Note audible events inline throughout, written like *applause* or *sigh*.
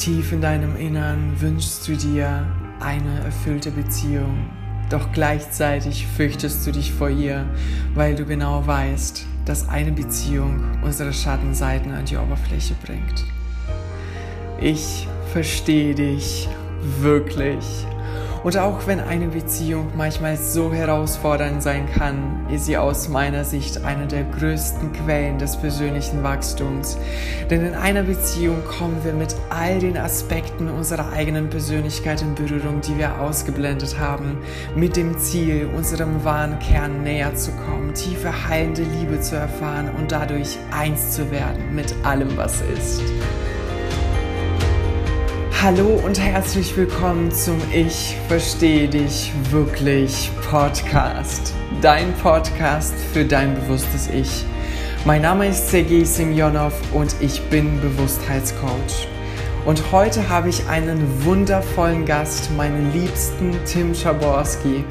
Tief in deinem Innern wünschst du dir eine erfüllte Beziehung, doch gleichzeitig fürchtest du dich vor ihr, weil du genau weißt, dass eine Beziehung unsere Schattenseiten an die Oberfläche bringt. Ich verstehe dich wirklich und auch wenn eine Beziehung manchmal so herausfordernd sein kann, ist sie aus meiner Sicht eine der größten Quellen des persönlichen Wachstums. Denn in einer Beziehung kommen wir mit all den Aspekten unserer eigenen Persönlichkeit in Berührung, die wir ausgeblendet haben, mit dem Ziel, unserem wahren Kern näher zu kommen, tiefe heilende Liebe zu erfahren und dadurch eins zu werden mit allem, was ist. Hallo und herzlich willkommen zum Ich verstehe dich wirklich Podcast. Dein Podcast für dein bewusstes Ich. Mein Name ist Sergei Semyonov und ich bin Bewusstheitscoach. Und heute habe ich einen wundervollen Gast, meinen liebsten Tim Schaborski.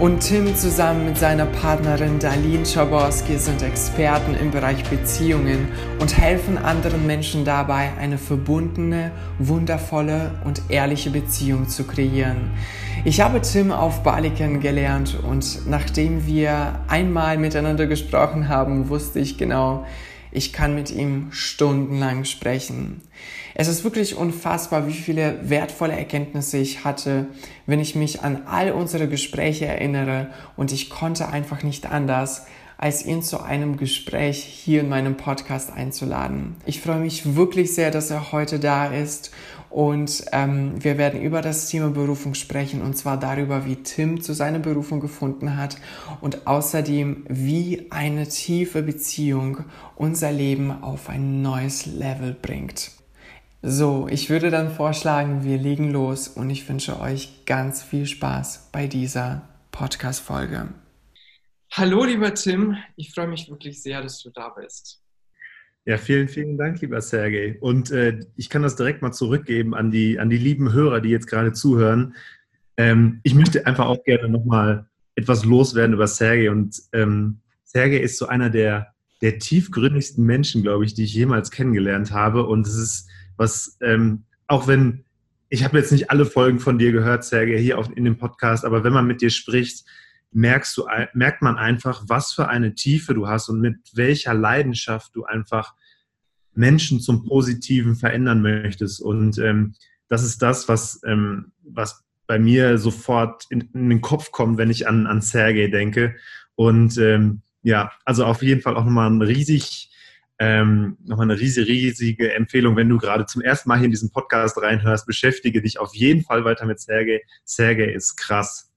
Und Tim zusammen mit seiner Partnerin Darlene Schaborski sind Experten im Bereich Beziehungen und helfen anderen Menschen dabei, eine verbundene, wundervolle und ehrliche Beziehung zu kreieren. Ich habe Tim auf Bali kennengelernt und nachdem wir einmal miteinander gesprochen haben, wusste ich genau, ich kann mit ihm stundenlang sprechen. Es ist wirklich unfassbar, wie viele wertvolle Erkenntnisse ich hatte, wenn ich mich an all unsere Gespräche erinnere und ich konnte einfach nicht anders, als ihn zu einem Gespräch hier in meinem Podcast einzuladen. Ich freue mich wirklich sehr, dass er heute da ist und ähm, wir werden über das Thema Berufung sprechen und zwar darüber, wie Tim zu seiner Berufung gefunden hat und außerdem, wie eine tiefe Beziehung unser Leben auf ein neues Level bringt. So, ich würde dann vorschlagen, wir legen los und ich wünsche euch ganz viel Spaß bei dieser Podcast-Folge. Hallo, lieber Tim, ich freue mich wirklich sehr, dass du da bist. Ja, vielen, vielen Dank, lieber Sergej. Und äh, ich kann das direkt mal zurückgeben an die, an die lieben Hörer, die jetzt gerade zuhören. Ähm, ich möchte einfach auch gerne nochmal etwas loswerden über Sergej. Und ähm, Sergej ist so einer der, der tiefgründigsten Menschen, glaube ich, die ich jemals kennengelernt habe. Und es ist was, ähm, auch wenn, ich habe jetzt nicht alle Folgen von dir gehört, Sergej, hier auf, in dem Podcast, aber wenn man mit dir spricht, merkst du, merkt man einfach, was für eine Tiefe du hast und mit welcher Leidenschaft du einfach Menschen zum Positiven verändern möchtest. Und ähm, das ist das, was, ähm, was bei mir sofort in, in, den Kopf kommt, wenn ich an, an Sergej denke. Und ähm, ja, also auf jeden Fall auch nochmal ein riesig, ähm, nochmal eine riesige, riesige Empfehlung, wenn du gerade zum ersten Mal hier in diesen Podcast reinhörst, beschäftige dich auf jeden Fall weiter mit Sergej. Sergej ist krass.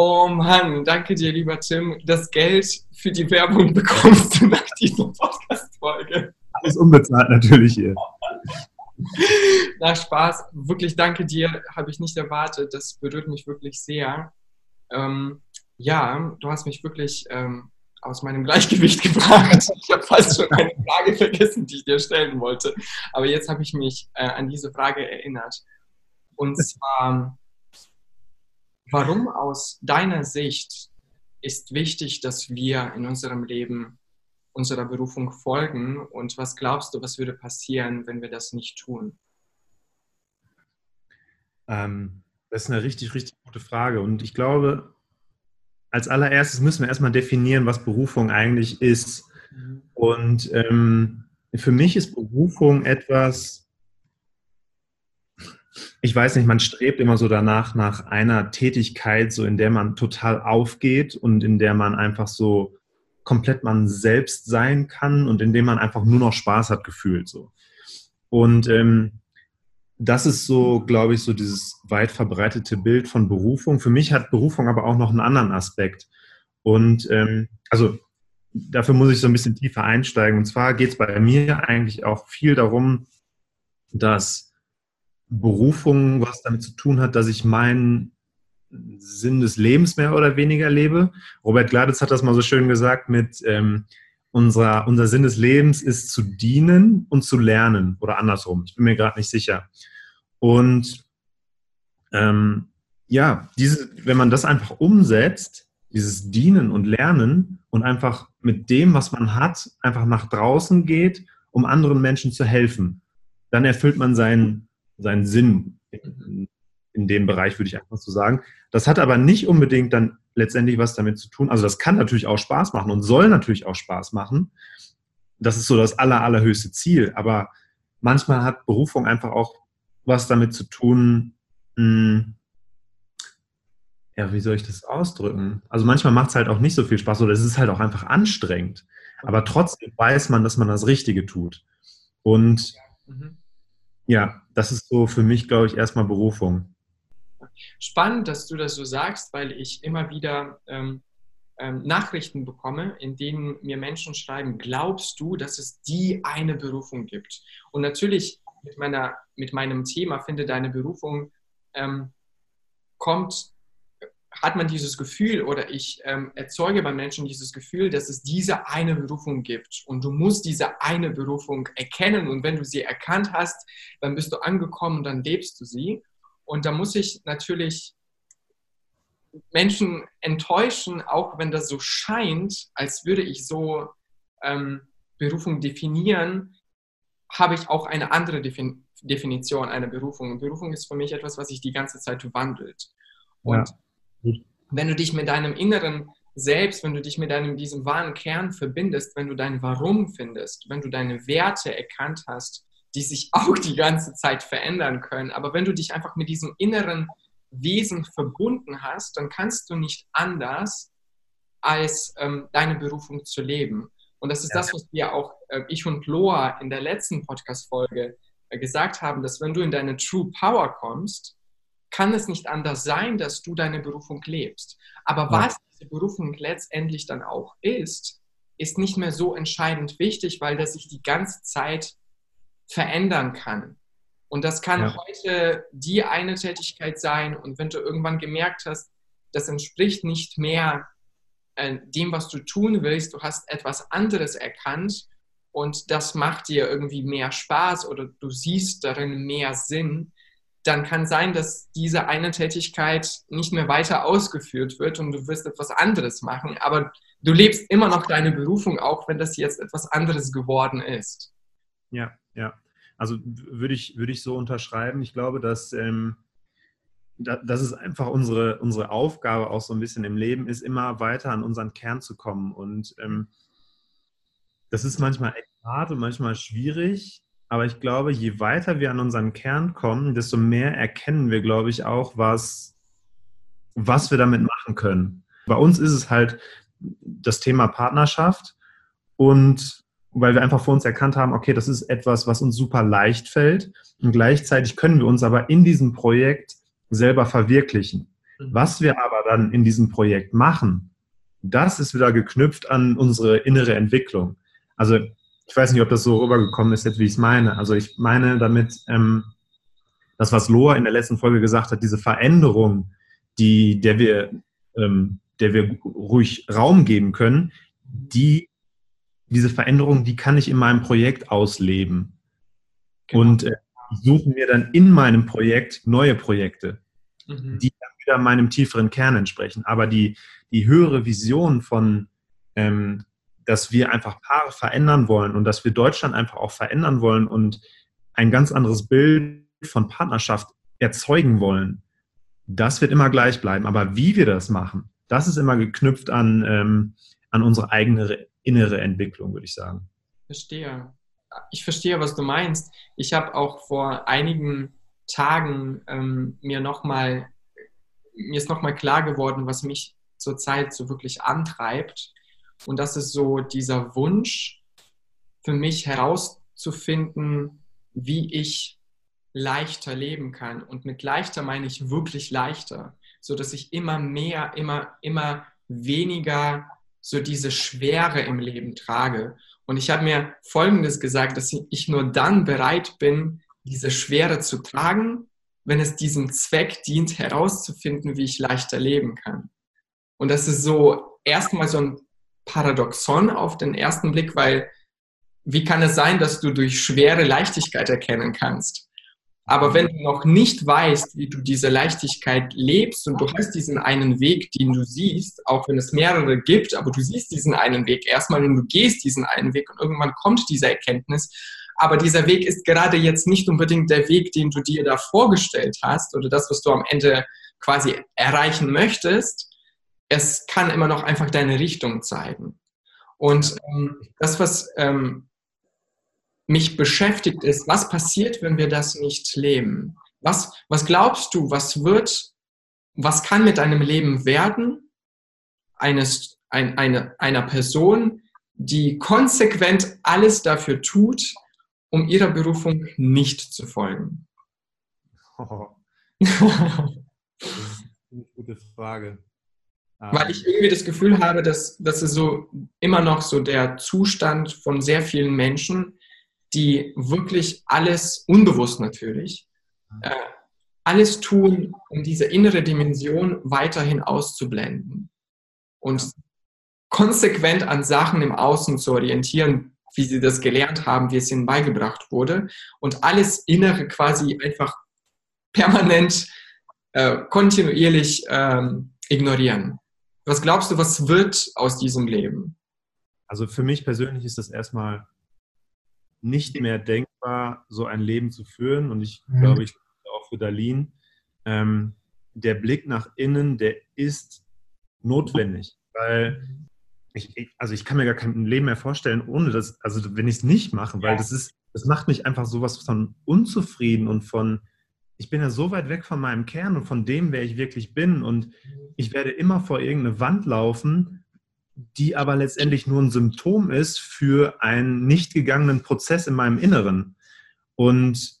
Oh Mann, danke dir, lieber Tim. Das Geld für die Werbung *laughs* bekommst du nach dieser Podcast-Folge. Alles unbezahlt natürlich hier. *laughs* Na, Spaß. Wirklich danke dir, habe ich nicht erwartet. Das berührt mich wirklich sehr. Ähm, ja, du hast mich wirklich ähm, aus meinem Gleichgewicht *laughs* gebracht. Ich habe fast schon eine Frage vergessen, die ich dir stellen wollte. Aber jetzt habe ich mich äh, an diese Frage erinnert. Und zwar, Warum aus deiner Sicht ist wichtig, dass wir in unserem Leben unserer Berufung folgen und was glaubst du, was würde passieren, wenn wir das nicht tun? Ähm, das ist eine richtig, richtig gute Frage und ich glaube, als allererstes müssen wir erstmal definieren, was Berufung eigentlich ist. Mhm. Und ähm, für mich ist Berufung etwas, ich weiß nicht, man strebt immer so danach nach einer Tätigkeit, so in der man total aufgeht und in der man einfach so komplett man selbst sein kann und in dem man einfach nur noch Spaß hat gefühlt so. Und ähm, das ist so, glaube ich, so dieses weit verbreitete Bild von Berufung. Für mich hat Berufung aber auch noch einen anderen Aspekt. Und ähm, also dafür muss ich so ein bisschen tiefer einsteigen. Und zwar geht es bei mir eigentlich auch viel darum, dass Berufung was damit zu tun hat, dass ich meinen Sinn des Lebens mehr oder weniger lebe. Robert Gladitz hat das mal so schön gesagt mit ähm, unserer, unser Sinn des Lebens ist zu dienen und zu lernen oder andersrum. Ich bin mir gerade nicht sicher. Und ähm, ja, diese, wenn man das einfach umsetzt, dieses Dienen und Lernen und einfach mit dem, was man hat, einfach nach draußen geht, um anderen Menschen zu helfen dann erfüllt man seinen, seinen Sinn in, in dem Bereich, würde ich einfach so sagen. Das hat aber nicht unbedingt dann letztendlich was damit zu tun. Also das kann natürlich auch Spaß machen und soll natürlich auch Spaß machen. Das ist so das aller, allerhöchste Ziel. Aber manchmal hat Berufung einfach auch was damit zu tun, mh, hm, ja, wie soll ich das ausdrücken? Also manchmal macht es halt auch nicht so viel Spaß oder es ist halt auch einfach anstrengend. Aber trotzdem weiß man, dass man das Richtige tut. Und mhm. Ja, das ist so für mich, glaube ich, erstmal Berufung. Spannend, dass du das so sagst, weil ich immer wieder ähm, ähm, Nachrichten bekomme, in denen mir Menschen schreiben, glaubst du, dass es die eine Berufung gibt? Und natürlich mit, meiner, mit meinem Thema, finde deine Berufung, ähm, kommt hat man dieses Gefühl oder ich ähm, erzeuge beim Menschen dieses Gefühl, dass es diese eine Berufung gibt und du musst diese eine Berufung erkennen und wenn du sie erkannt hast, dann bist du angekommen dann lebst du sie. Und da muss ich natürlich Menschen enttäuschen, auch wenn das so scheint, als würde ich so ähm, Berufung definieren, habe ich auch eine andere Defin Definition einer Berufung. Berufung ist für mich etwas, was sich die ganze Zeit wandelt. Und ja wenn du dich mit deinem inneren Selbst, wenn du dich mit deinem, diesem wahren Kern verbindest, wenn du dein Warum findest, wenn du deine Werte erkannt hast, die sich *laughs* auch die ganze Zeit verändern können, aber wenn du dich einfach mit diesem inneren Wesen verbunden hast, dann kannst du nicht anders, als ähm, deine Berufung zu leben. Und das ist ja. das, was wir auch, äh, ich und Loa in der letzten Podcast-Folge äh, gesagt haben, dass wenn du in deine True Power kommst, kann es nicht anders sein, dass du deine Berufung lebst. Aber was diese Berufung letztendlich dann auch ist, ist nicht mehr so entscheidend wichtig, weil das sich die ganze Zeit verändern kann. Und das kann ja. heute die eine Tätigkeit sein. Und wenn du irgendwann gemerkt hast, das entspricht nicht mehr äh, dem, was du tun willst, du hast etwas anderes erkannt und das macht dir irgendwie mehr Spaß oder du siehst darin mehr Sinn, dann kann sein, dass diese eine Tätigkeit nicht mehr weiter ausgeführt wird und du wirst etwas anderes machen, aber du lebst immer noch deine Berufung, auch wenn das jetzt etwas anderes geworden ist. Ja, ja. Also würde ich, würde ich so unterschreiben. Ich glaube, dass ähm, das ist einfach unsere, unsere Aufgabe auch so ein bisschen im Leben, ist immer weiter an unseren Kern zu kommen. Und ähm, das ist manchmal echt hart und manchmal schwierig, aber ich glaube, je weiter wir an unseren Kern kommen, desto mehr erkennen wir, glaube ich, auch, was, was wir damit machen können. Bei uns ist es halt das Thema Partnerschaft und weil wir einfach vor uns erkannt haben, okay, das ist etwas, was uns super leicht fällt und gleichzeitig können wir uns aber in diesem Projekt selber verwirklichen. Mhm. Was wir aber dann in diesem Projekt machen, das ist wieder geknüpft an unsere innere Entwicklung. Also ich weiß nicht, ob das so rübergekommen ist, jetzt wie ich es meine. Also ich meine damit, ähm, das, was Loa in der letzten Folge gesagt hat, diese Veränderung, die, der wir, ähm, der wir ruhig Raum geben können, die, diese Veränderung, die kann ich in meinem Projekt ausleben. Genau. Und äh, suche mir dann in meinem Projekt neue Projekte, mhm. die dann wieder meinem tieferen Kern entsprechen. Aber die, die höhere Vision von, ähm, dass wir einfach Paare verändern wollen und dass wir Deutschland einfach auch verändern wollen und ein ganz anderes Bild von Partnerschaft erzeugen wollen, das wird immer gleich bleiben. Aber wie wir das machen, das ist immer geknüpft an, ähm, an unsere eigene innere Entwicklung, würde ich sagen. Verstehe. Ich verstehe, was du meinst. Ich habe auch vor einigen Tagen ähm, mir nochmal, mir ist nochmal klar geworden, was mich zurzeit so wirklich antreibt. Und das ist so dieser Wunsch für mich herauszufinden, wie ich leichter leben kann. Und mit leichter meine ich wirklich leichter, so dass ich immer mehr, immer, immer weniger so diese Schwere im Leben trage. Und ich habe mir Folgendes gesagt, dass ich nur dann bereit bin, diese Schwere zu tragen, wenn es diesem Zweck dient, herauszufinden, wie ich leichter leben kann. Und das ist so erstmal so ein Paradoxon auf den ersten Blick, weil wie kann es sein, dass du durch schwere Leichtigkeit erkennen kannst? Aber wenn du noch nicht weißt, wie du diese Leichtigkeit lebst und du hast diesen einen Weg, den du siehst, auch wenn es mehrere gibt, aber du siehst diesen einen Weg erstmal und du gehst diesen einen Weg und irgendwann kommt diese Erkenntnis, aber dieser Weg ist gerade jetzt nicht unbedingt der Weg, den du dir da vorgestellt hast oder das, was du am Ende quasi erreichen möchtest. Es kann immer noch einfach deine Richtung zeigen. Und ähm, das, was ähm, mich beschäftigt, ist, was passiert, wenn wir das nicht leben? Was, was glaubst du, was wird, was kann mit deinem Leben werden, eines, ein, eine, einer Person, die konsequent alles dafür tut, um ihrer Berufung nicht zu folgen? Oh. *laughs* das ist eine gute Frage. Weil ich irgendwie das Gefühl habe, dass das ist so immer noch so der Zustand von sehr vielen Menschen, die wirklich alles, unbewusst natürlich, äh, alles tun, um diese innere Dimension weiterhin auszublenden und konsequent an Sachen im Außen zu orientieren, wie sie das gelernt haben, wie es ihnen beigebracht wurde und alles Innere quasi einfach permanent, äh, kontinuierlich ähm, ignorieren. Was glaubst du, was wird aus diesem Leben? Also für mich persönlich ist das erstmal nicht mehr denkbar, so ein Leben zu führen. Und ich mhm. glaube, ich auch für Darlene, ähm, der Blick nach innen, der ist notwendig, weil ich, also ich kann mir gar kein Leben mehr vorstellen, ohne das, also wenn ich es nicht mache, weil das ist, das macht mich einfach sowas von unzufrieden und von, ich bin ja so weit weg von meinem Kern und von dem, wer ich wirklich bin. Und ich werde immer vor irgendeine Wand laufen, die aber letztendlich nur ein Symptom ist für einen nicht gegangenen Prozess in meinem Inneren. Und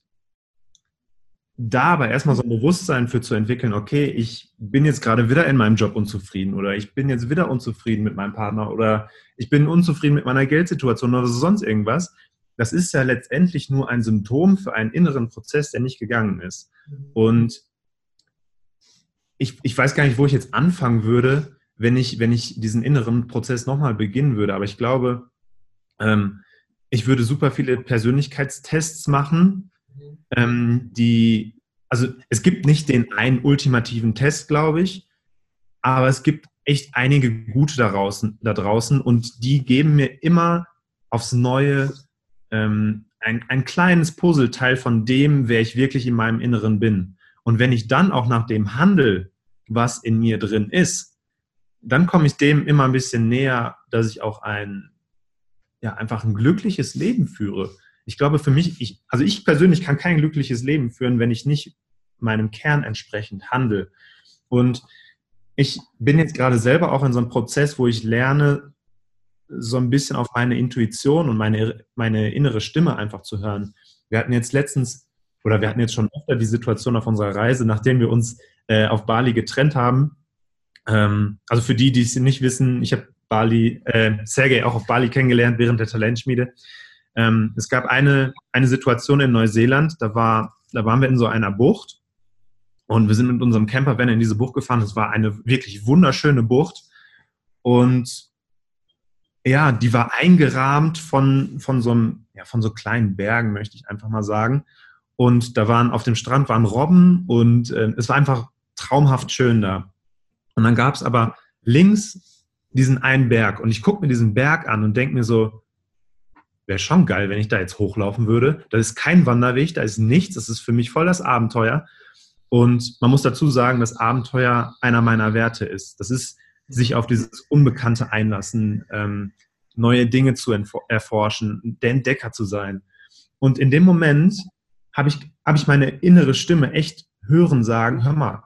da aber erstmal so ein Bewusstsein für zu entwickeln, okay, ich bin jetzt gerade wieder in meinem Job unzufrieden oder ich bin jetzt wieder unzufrieden mit meinem Partner oder ich bin unzufrieden mit meiner Geldsituation oder sonst irgendwas, das ist ja letztendlich nur ein Symptom für einen inneren Prozess, der nicht gegangen ist. Und ich, ich weiß gar nicht, wo ich jetzt anfangen würde, wenn ich, wenn ich diesen inneren Prozess nochmal beginnen würde. Aber ich glaube, ähm, ich würde super viele Persönlichkeitstests machen, ähm, die, also es gibt nicht den einen ultimativen Test, glaube ich, aber es gibt echt einige gute da draußen, da draußen und die geben mir immer aufs Neue ähm, ein, ein kleines Puzzleteil von dem, wer ich wirklich in meinem Inneren bin. Und wenn ich dann auch nach dem handel, was in mir drin ist, dann komme ich dem immer ein bisschen näher, dass ich auch ein, ja, einfach ein glückliches Leben führe. Ich glaube, für mich, ich, also ich persönlich kann kein glückliches Leben führen, wenn ich nicht meinem Kern entsprechend handle. Und ich bin jetzt gerade selber auch in so einem Prozess, wo ich lerne, so ein bisschen auf meine Intuition und meine, meine innere Stimme einfach zu hören. Wir hatten jetzt letztens, oder wir hatten jetzt schon öfter die Situation auf unserer Reise, nachdem wir uns äh, auf Bali getrennt haben. Ähm, also für die, die es nicht wissen, ich habe Bali, äh, Sergei auch auf Bali kennengelernt während der Talentschmiede. Ähm, es gab eine, eine Situation in Neuseeland, da, war, da waren wir in so einer Bucht und wir sind mit unserem Campervan in diese Bucht gefahren. Es war eine wirklich wunderschöne Bucht und ja, die war eingerahmt von, von, so einem, ja, von so kleinen Bergen, möchte ich einfach mal sagen. Und da waren auf dem Strand waren Robben und äh, es war einfach traumhaft schön da. Und dann gab es aber links diesen einen Berg und ich gucke mir diesen Berg an und denke mir so, wäre schon geil, wenn ich da jetzt hochlaufen würde. Da ist kein Wanderweg, da ist nichts, das ist für mich voll das Abenteuer. Und man muss dazu sagen, dass Abenteuer einer meiner Werte ist. Das ist sich auf dieses Unbekannte einlassen, ähm, neue Dinge zu erforschen, der Entdecker zu sein. Und in dem Moment habe ich, hab ich meine innere Stimme echt hören sagen, hör mal,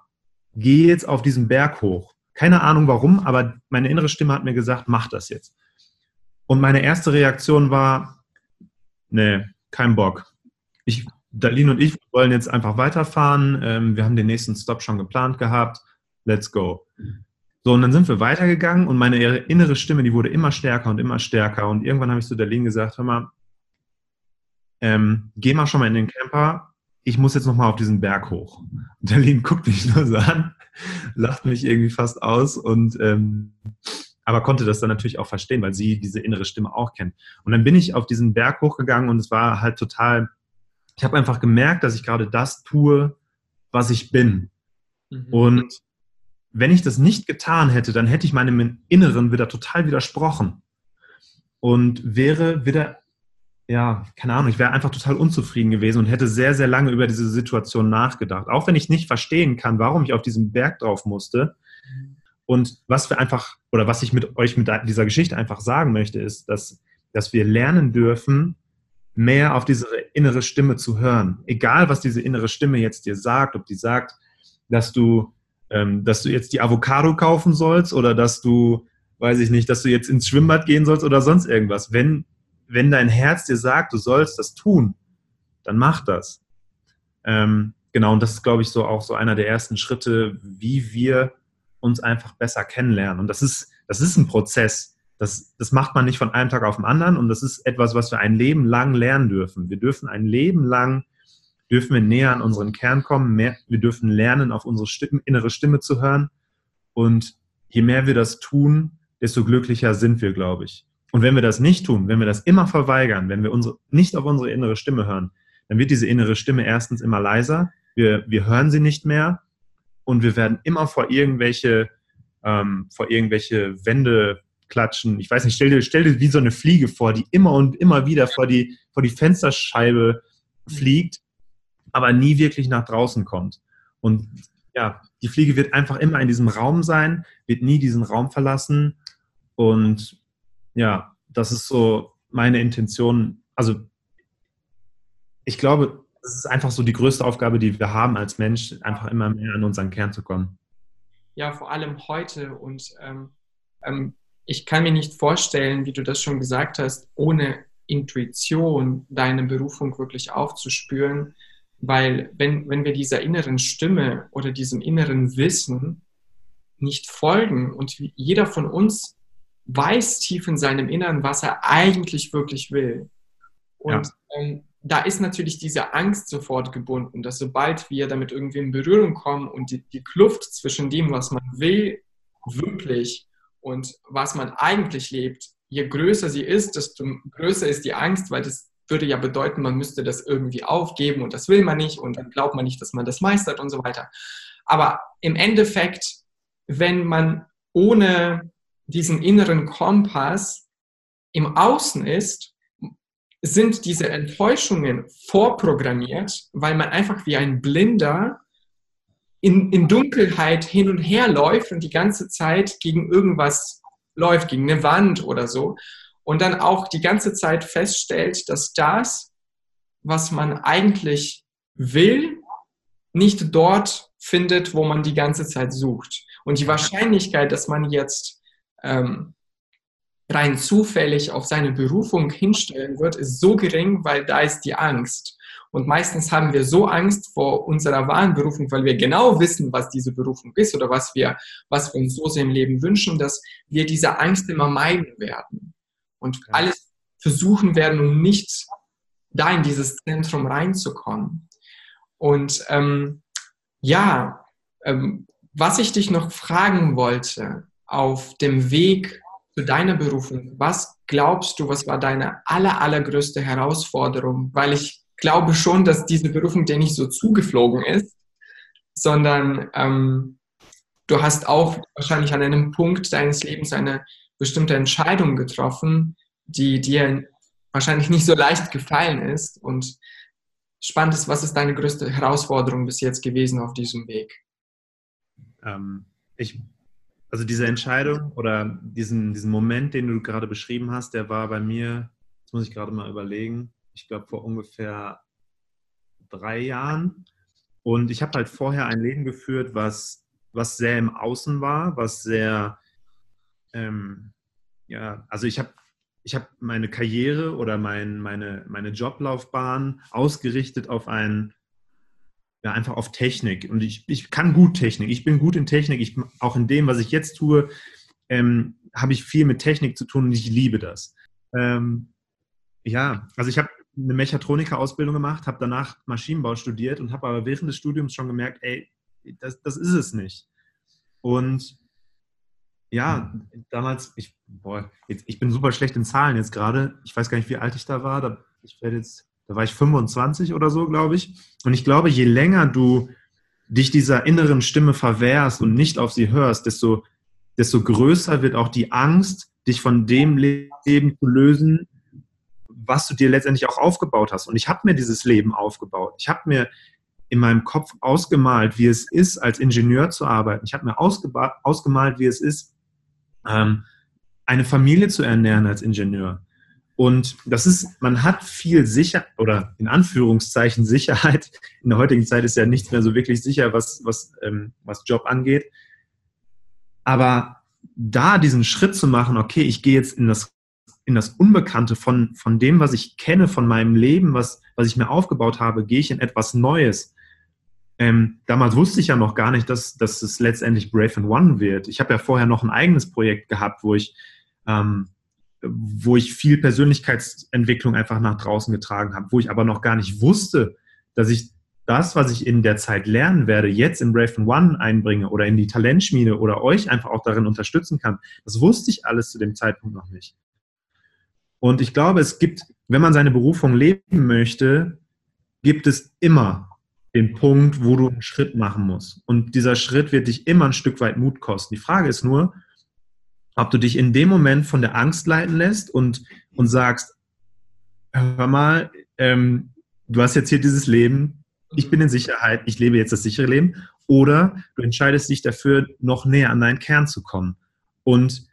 geh jetzt auf diesen Berg hoch. Keine Ahnung warum, aber meine innere Stimme hat mir gesagt, mach das jetzt. Und meine erste Reaktion war, nee, kein Bock. Ich, Dalin und ich wollen jetzt einfach weiterfahren. Ähm, wir haben den nächsten Stop schon geplant gehabt. Let's go. So, und dann sind wir weitergegangen und meine innere Stimme, die wurde immer stärker und immer stärker. Und irgendwann habe ich zu Darlene gesagt, hör mal, ähm, geh mal schon mal in den Camper, ich muss jetzt noch mal auf diesen Berg hoch. Und Darlene guckt mich nur so an, lacht mich irgendwie fast aus und ähm, aber konnte das dann natürlich auch verstehen, weil sie diese innere Stimme auch kennt. Und dann bin ich auf diesen Berg hochgegangen und es war halt total, ich habe einfach gemerkt, dass ich gerade das tue, was ich bin. Mhm. Und wenn ich das nicht getan hätte, dann hätte ich meinem Inneren wieder total widersprochen und wäre wieder ja, keine Ahnung, ich wäre einfach total unzufrieden gewesen und hätte sehr, sehr lange über diese Situation nachgedacht. Auch wenn ich nicht verstehen kann, warum ich auf diesen Berg drauf musste. Und was wir einfach, oder was ich mit euch mit dieser Geschichte einfach sagen möchte, ist, dass, dass wir lernen dürfen, mehr auf diese innere Stimme zu hören. Egal, was diese innere Stimme jetzt dir sagt, ob die sagt, dass du, ähm, dass du jetzt die Avocado kaufen sollst oder dass du, weiß ich nicht, dass du jetzt ins Schwimmbad gehen sollst oder sonst irgendwas. Wenn, wenn dein Herz dir sagt, du sollst das tun, dann mach das. Ähm, genau, und das ist, glaube ich, so auch so einer der ersten Schritte, wie wir uns einfach besser kennenlernen. Und das ist, das ist ein Prozess. Das, das macht man nicht von einem Tag auf den anderen und das ist etwas, was wir ein Leben lang lernen dürfen. Wir dürfen ein Leben lang, dürfen wir näher an unseren Kern kommen, mehr, wir dürfen lernen, auf unsere Stimme, innere Stimme zu hören und je mehr wir das tun, desto glücklicher sind wir, glaube ich. Und wenn wir das nicht tun, wenn wir das immer verweigern, wenn wir unsere, nicht auf unsere innere Stimme hören, dann wird diese innere Stimme erstens immer leiser, wir, wir hören sie nicht mehr und wir werden immer vor irgendwelche, ähm, vor irgendwelche Wände klatschen. Ich weiß nicht, stell dir, stell dir wie so eine Fliege vor, die immer und immer wieder vor die, vor die Fensterscheibe fliegt, aber nie wirklich nach draußen kommt. Und ja, die Fliege wird einfach immer in diesem Raum sein, wird nie diesen Raum verlassen. Und ja, das ist so meine Intention. Also ich glaube, das ist einfach so die größte Aufgabe, die wir haben als Mensch, einfach immer mehr an unseren Kern zu kommen. Ja, vor allem heute. Und ähm, ähm, ich kann mir nicht vorstellen, wie du das schon gesagt hast, ohne Intuition deine Berufung wirklich aufzuspüren, weil wenn, wenn wir dieser inneren Stimme oder diesem inneren Wissen nicht folgen und jeder von uns weiß tief in seinem Inneren, was er eigentlich wirklich will. Und ja. ähm, da ist natürlich diese Angst sofort gebunden, dass sobald wir damit irgendwie in Berührung kommen und die, die Kluft zwischen dem, was man will, wirklich und was man eigentlich lebt, je größer sie ist, desto größer ist die Angst, weil das würde ja bedeuten, man müsste das irgendwie aufgeben und das will man nicht und dann glaubt man nicht, dass man das meistert und so weiter. Aber im Endeffekt, wenn man ohne diesen inneren Kompass im Außen ist, sind diese Enttäuschungen vorprogrammiert, weil man einfach wie ein Blinder in, in Dunkelheit hin und her läuft und die ganze Zeit gegen irgendwas läuft, gegen eine Wand oder so. Und dann auch die ganze Zeit feststellt, dass das, was man eigentlich will, nicht dort findet, wo man die ganze Zeit sucht. Und die Wahrscheinlichkeit, dass man jetzt ähm, rein zufällig auf seine Berufung hinstellen wird, ist so gering, weil da ist die Angst. Und meistens haben wir so Angst vor unserer wahren Berufung, weil wir genau wissen, was diese Berufung ist oder was wir, was wir uns so sehr im Leben wünschen, dass wir diese Angst immer meiden werden und ja. alles versuchen werden, um nicht da in dieses Zentrum reinzukommen. Und ähm, ja, ähm, was ich dich noch fragen wollte, auf dem Weg zu deiner Berufung, was glaubst du, was war deine aller, allergrößte Herausforderung? Weil ich glaube schon, dass diese Berufung dir nicht so zugeflogen ist, sondern ähm, du hast auch wahrscheinlich an einem Punkt deines Lebens eine bestimmte Entscheidung getroffen, die dir wahrscheinlich nicht so leicht gefallen ist. Und spannend ist, was ist deine größte Herausforderung bis jetzt gewesen auf diesem Weg? Ähm, ich also diese Entscheidung oder diesen, diesen Moment, den du gerade beschrieben hast, der war bei mir, jetzt muss ich gerade mal überlegen, ich glaube vor ungefähr drei Jahren. Und ich habe halt vorher ein Leben geführt, was, was sehr im Außen war, was sehr, ähm, ja, also ich habe ich hab meine Karriere oder mein, meine, meine Joblaufbahn ausgerichtet auf ein ja, einfach auf Technik. Und ich, ich kann gut Technik. Ich bin gut in Technik. Ich, auch in dem, was ich jetzt tue, ähm, habe ich viel mit Technik zu tun und ich liebe das. Ähm, ja, also ich habe eine Mechatroniker-Ausbildung gemacht, habe danach Maschinenbau studiert und habe aber während des Studiums schon gemerkt, ey, das, das ist es nicht. Und ja, damals, ich, boah, jetzt, ich bin super schlecht in Zahlen jetzt gerade. Ich weiß gar nicht, wie alt ich da war. Da, ich werde jetzt da war ich 25 oder so, glaube ich. Und ich glaube, je länger du dich dieser inneren Stimme verwehrst und nicht auf sie hörst, desto, desto größer wird auch die Angst, dich von dem Leben zu lösen, was du dir letztendlich auch aufgebaut hast. Und ich habe mir dieses Leben aufgebaut. Ich habe mir in meinem Kopf ausgemalt, wie es ist, als Ingenieur zu arbeiten. Ich habe mir ausgemalt, wie es ist, ähm, eine Familie zu ernähren als Ingenieur. Und das ist, man hat viel sicher oder in Anführungszeichen Sicherheit. *laughs* In der heutigen Zeit ist ja nichts mehr so wirklich sicher, was, was, ähm, was Job angeht. Aber da diesen Schritt zu machen, okay, ich gehe jetzt in das, in das Unbekannte von, von dem, was ich kenne, von meinem Leben, was, was ich mir aufgebaut habe, gehe ich in etwas Neues. Ähm, damals wusste ich ja noch gar nicht, dass, dass es letztendlich Brave and One wird. Ich habe ja vorher noch ein eigenes Projekt gehabt, wo ich ähm, wo ich viel Persönlichkeitsentwicklung einfach nach draußen getragen habe, wo ich aber noch gar nicht wusste, dass ich das, was ich in der Zeit lernen werde, jetzt in Brave One einbringe oder in die Talentschmiede oder euch einfach auch darin unterstützen kann. Das wusste ich alles zu dem Zeitpunkt noch nicht. Und ich glaube, es gibt, wenn man seine Berufung leben möchte, gibt es immer den Punkt, wo du einen Schritt machen musst. Und dieser Schritt wird dich immer ein Stück weit Mut kosten. Die Frage ist nur, ob du dich in dem Moment von der Angst leiten lässt und, und sagst, hör mal, ähm, du hast jetzt hier dieses Leben, ich bin in Sicherheit, ich lebe jetzt das sichere Leben, oder du entscheidest dich dafür, noch näher an deinen Kern zu kommen. Und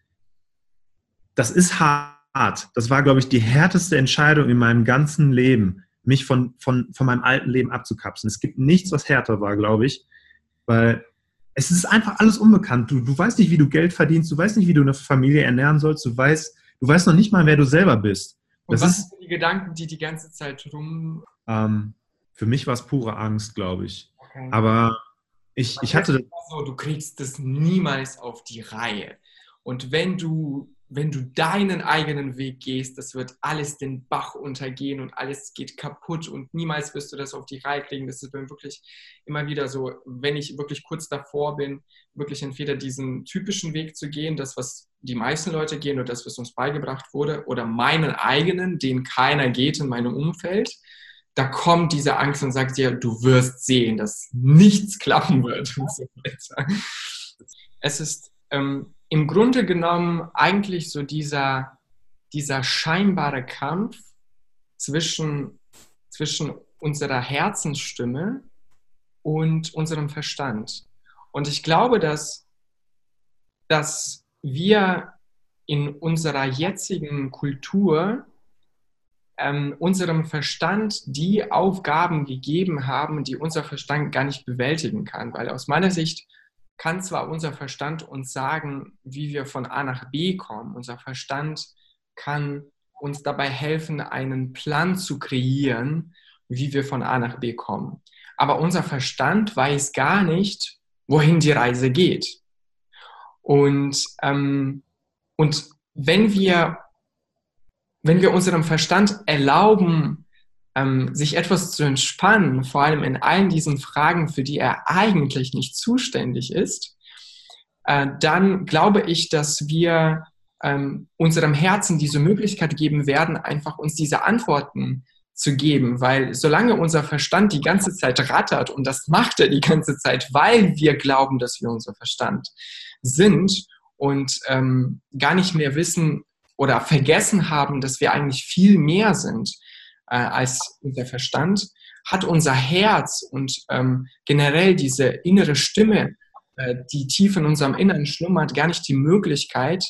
das ist hart. Das war, glaube ich, die härteste Entscheidung in meinem ganzen Leben, mich von, von, von meinem alten Leben abzukapseln. Es gibt nichts, was härter war, glaube ich, weil es ist einfach alles unbekannt. Du, du weißt nicht, wie du Geld verdienst, du weißt nicht, wie du eine Familie ernähren sollst, du weißt, du weißt noch nicht mal, wer du selber bist. Das Und was ist, sind die Gedanken, die die ganze Zeit rum... Ähm, für mich war es pure Angst, glaube ich. Okay. Aber ich, ich hatte... So, du kriegst das niemals auf die Reihe. Und wenn du wenn du deinen eigenen Weg gehst, das wird alles den Bach untergehen und alles geht kaputt und niemals wirst du das auf die Reihe kriegen. Das ist bei mir wirklich immer wieder so, wenn ich wirklich kurz davor bin, wirklich entweder diesen typischen Weg zu gehen, das, was die meisten Leute gehen oder das, was uns beigebracht wurde, oder meinen eigenen, den keiner geht in meinem Umfeld, da kommt diese Angst und sagt dir, du wirst sehen, dass nichts klappen wird. Es ist ähm, im Grunde genommen eigentlich so dieser, dieser scheinbare Kampf zwischen, zwischen unserer Herzensstimme und unserem Verstand. Und ich glaube, dass, dass wir in unserer jetzigen Kultur ähm, unserem Verstand die Aufgaben gegeben haben, die unser Verstand gar nicht bewältigen kann. Weil aus meiner Sicht kann zwar unser Verstand uns sagen, wie wir von A nach B kommen. Unser Verstand kann uns dabei helfen, einen Plan zu kreieren, wie wir von A nach B kommen. Aber unser Verstand weiß gar nicht, wohin die Reise geht. Und, ähm, und wenn, wir, wenn wir unserem Verstand erlauben, ähm, sich etwas zu entspannen, vor allem in allen diesen Fragen, für die er eigentlich nicht zuständig ist, äh, dann glaube ich, dass wir ähm, unserem Herzen diese Möglichkeit geben werden, einfach uns diese Antworten zu geben, weil solange unser Verstand die ganze Zeit rattert, und das macht er die ganze Zeit, weil wir glauben, dass wir unser Verstand sind und ähm, gar nicht mehr wissen oder vergessen haben, dass wir eigentlich viel mehr sind, äh, als unser Verstand, hat unser Herz und ähm, generell diese innere Stimme, äh, die tief in unserem Inneren schlummert, gar nicht die Möglichkeit,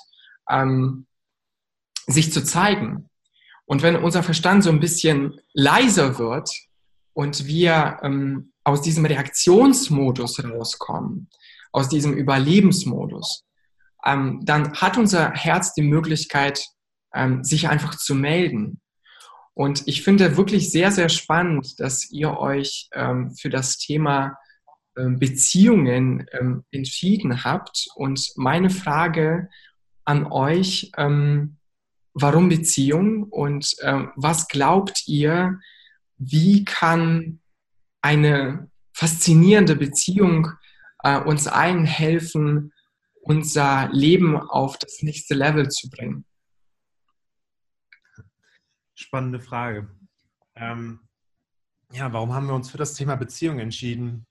ähm, sich zu zeigen. Und wenn unser Verstand so ein bisschen leiser wird und wir ähm, aus diesem Reaktionsmodus rauskommen, aus diesem Überlebensmodus, ähm, dann hat unser Herz die Möglichkeit, ähm, sich einfach zu melden. Und ich finde wirklich sehr, sehr spannend, dass ihr euch ähm, für das Thema ähm, Beziehungen ähm, entschieden habt. Und meine Frage an euch, ähm, warum Beziehung und ähm, was glaubt ihr, wie kann eine faszinierende Beziehung äh, uns allen helfen, unser Leben auf das nächste Level zu bringen? Spannende Frage. Ähm, ja, warum haben wir uns für das Thema Beziehung entschieden?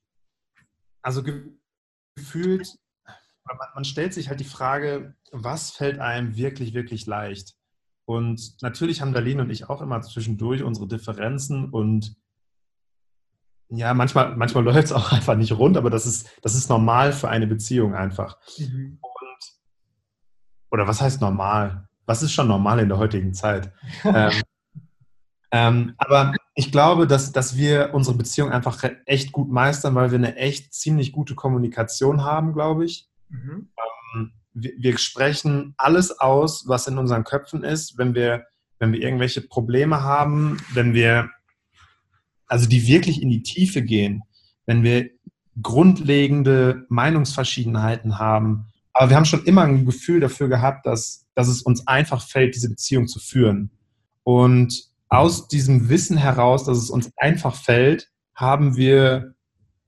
Also ge gefühlt, man, man stellt sich halt die Frage, was fällt einem wirklich, wirklich leicht? Und natürlich haben Darlene und ich auch immer zwischendurch unsere Differenzen und ja, manchmal, manchmal *laughs* läuft es auch einfach nicht rund, aber das ist, das ist normal für eine Beziehung einfach. Mhm. Und, oder was heißt normal? Was ist schon normal in der heutigen Zeit? *laughs* ähm, ähm, aber ich glaube, dass, dass wir unsere Beziehung einfach echt gut meistern, weil wir eine echt ziemlich gute Kommunikation haben, glaube ich. Mhm. Ähm, wir, wir, sprechen alles aus, was in unseren Köpfen ist, wenn wir, wenn wir irgendwelche Probleme haben, wenn wir, also die wirklich in die Tiefe gehen, wenn wir grundlegende Meinungsverschiedenheiten haben. Aber wir haben schon immer ein Gefühl dafür gehabt, dass, dass es uns einfach fällt, diese Beziehung zu führen. Und aus diesem Wissen heraus, dass es uns einfach fällt, haben wir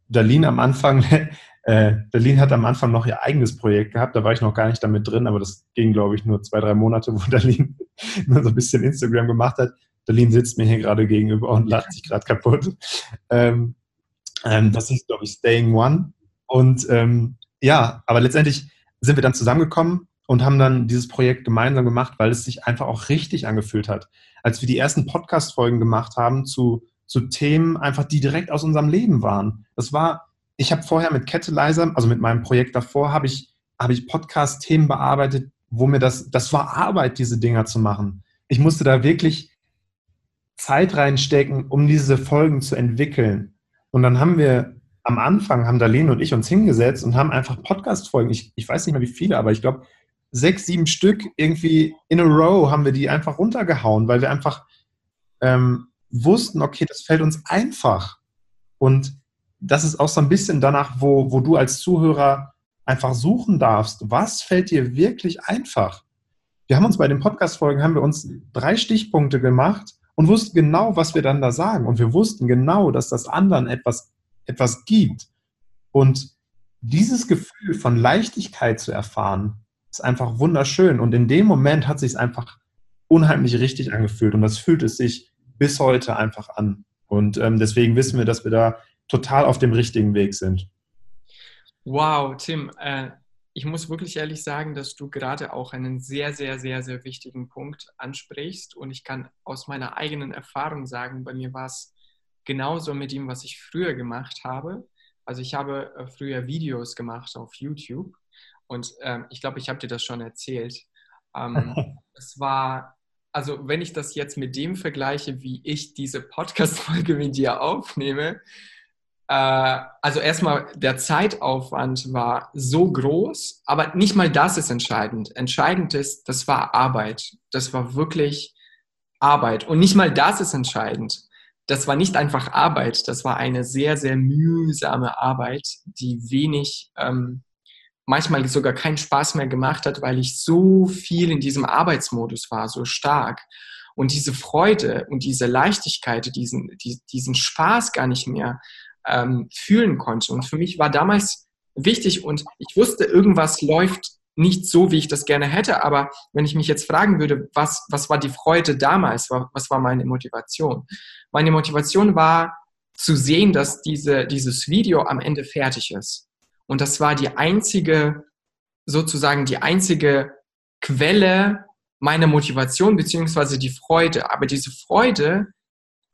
Darlene am Anfang, *laughs* äh, Darlene hat am Anfang noch ihr eigenes Projekt gehabt, da war ich noch gar nicht damit drin, aber das ging, glaube ich, nur zwei, drei Monate, *laughs* wo Darlene nur so ein bisschen Instagram gemacht hat. Darlene sitzt mir hier gerade gegenüber und lacht sich gerade kaputt. Ähm, ähm, das ist, glaube ich, Staying One. Und ähm, ja, aber letztendlich sind wir dann zusammengekommen und haben dann dieses Projekt gemeinsam gemacht, weil es sich einfach auch richtig angefühlt hat. Als wir die ersten Podcast-Folgen gemacht haben zu, zu Themen, einfach die direkt aus unserem Leben waren. Das war, ich habe vorher mit Catalyzer, also mit meinem Projekt davor, habe ich, habe ich Podcast-Themen bearbeitet, wo mir das, das war Arbeit, diese Dinger zu machen. Ich musste da wirklich Zeit reinstecken, um diese Folgen zu entwickeln. Und dann haben wir am Anfang, haben Darlene und ich uns hingesetzt und haben einfach Podcast-Folgen, ich, ich weiß nicht mehr wie viele, aber ich glaube, sechs, sieben Stück irgendwie in a row haben wir die einfach runtergehauen, weil wir einfach ähm, wussten, okay, das fällt uns einfach. Und das ist auch so ein bisschen danach, wo, wo du als Zuhörer einfach suchen darfst. Was fällt dir wirklich einfach? Wir haben uns bei den Podcast-Folgen, haben wir uns drei Stichpunkte gemacht und wussten genau, was wir dann da sagen. Und wir wussten genau, dass das anderen etwas, etwas gibt. Und dieses Gefühl von Leichtigkeit zu erfahren, ist einfach wunderschön. Und in dem Moment hat sich es einfach unheimlich richtig angefühlt. Und das fühlt es sich bis heute einfach an. Und ähm, deswegen wissen wir, dass wir da total auf dem richtigen Weg sind. Wow, Tim, äh, ich muss wirklich ehrlich sagen, dass du gerade auch einen sehr, sehr, sehr, sehr wichtigen Punkt ansprichst. Und ich kann aus meiner eigenen Erfahrung sagen, bei mir war es genauso mit dem, was ich früher gemacht habe. Also ich habe äh, früher Videos gemacht auf YouTube und ähm, ich glaube, ich habe dir das schon erzählt. Ähm, *laughs* es war, also wenn ich das jetzt mit dem vergleiche, wie ich diese Podcast-Folge mit dir aufnehme, äh, also erstmal der Zeitaufwand war so groß, aber nicht mal das ist entscheidend. Entscheidend ist, das war Arbeit. Das war wirklich Arbeit. Und nicht mal das ist entscheidend. Das war nicht einfach Arbeit, das war eine sehr, sehr mühsame Arbeit, die wenig ähm, manchmal sogar keinen Spaß mehr gemacht hat, weil ich so viel in diesem Arbeitsmodus war, so stark. Und diese Freude und diese Leichtigkeit, diesen, diesen Spaß gar nicht mehr ähm, fühlen konnte. Und für mich war damals wichtig und ich wusste, irgendwas läuft nicht so, wie ich das gerne hätte, aber wenn ich mich jetzt fragen würde, was, was war die Freude damals, was war meine Motivation? Meine Motivation war zu sehen, dass diese, dieses Video am Ende fertig ist. Und das war die einzige, sozusagen die einzige Quelle meiner Motivation beziehungsweise die Freude. Aber diese Freude,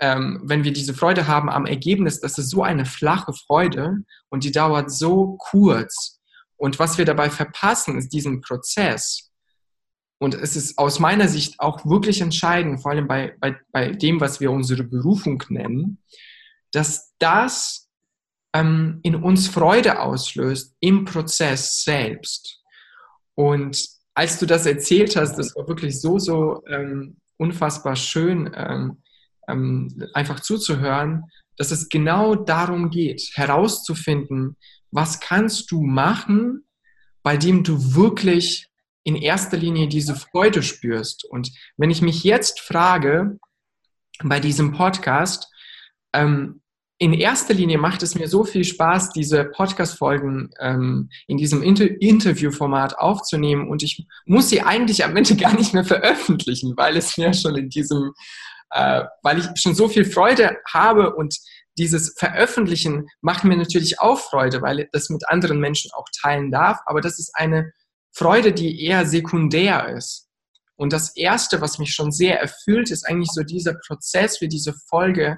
ähm, wenn wir diese Freude haben am Ergebnis, das ist so eine flache Freude und die dauert so kurz. Und was wir dabei verpassen, ist diesen Prozess. Und es ist aus meiner Sicht auch wirklich entscheidend, vor allem bei, bei, bei dem, was wir unsere Berufung nennen, dass das ähm, in uns Freude auslöst im Prozess selbst. Und als du das erzählt hast, das war wirklich so, so ähm, unfassbar schön, ähm, ähm, einfach zuzuhören, dass es genau darum geht, herauszufinden, was kannst du machen, bei dem du wirklich in erster Linie diese Freude spürst. Und wenn ich mich jetzt frage, bei diesem Podcast, ähm, in erster Linie macht es mir so viel Spaß, diese Podcast-Folgen ähm, in diesem Inter Interviewformat aufzunehmen. Und ich muss sie eigentlich am Ende *laughs* gar nicht mehr veröffentlichen, weil es mir schon in diesem, äh, weil ich schon so viel Freude habe. Und dieses Veröffentlichen macht mir natürlich auch Freude, weil ich das mit anderen Menschen auch teilen darf, aber das ist eine Freude, die eher sekundär ist. Und das Erste, was mich schon sehr erfüllt, ist eigentlich so dieser Prozess, wie diese Folge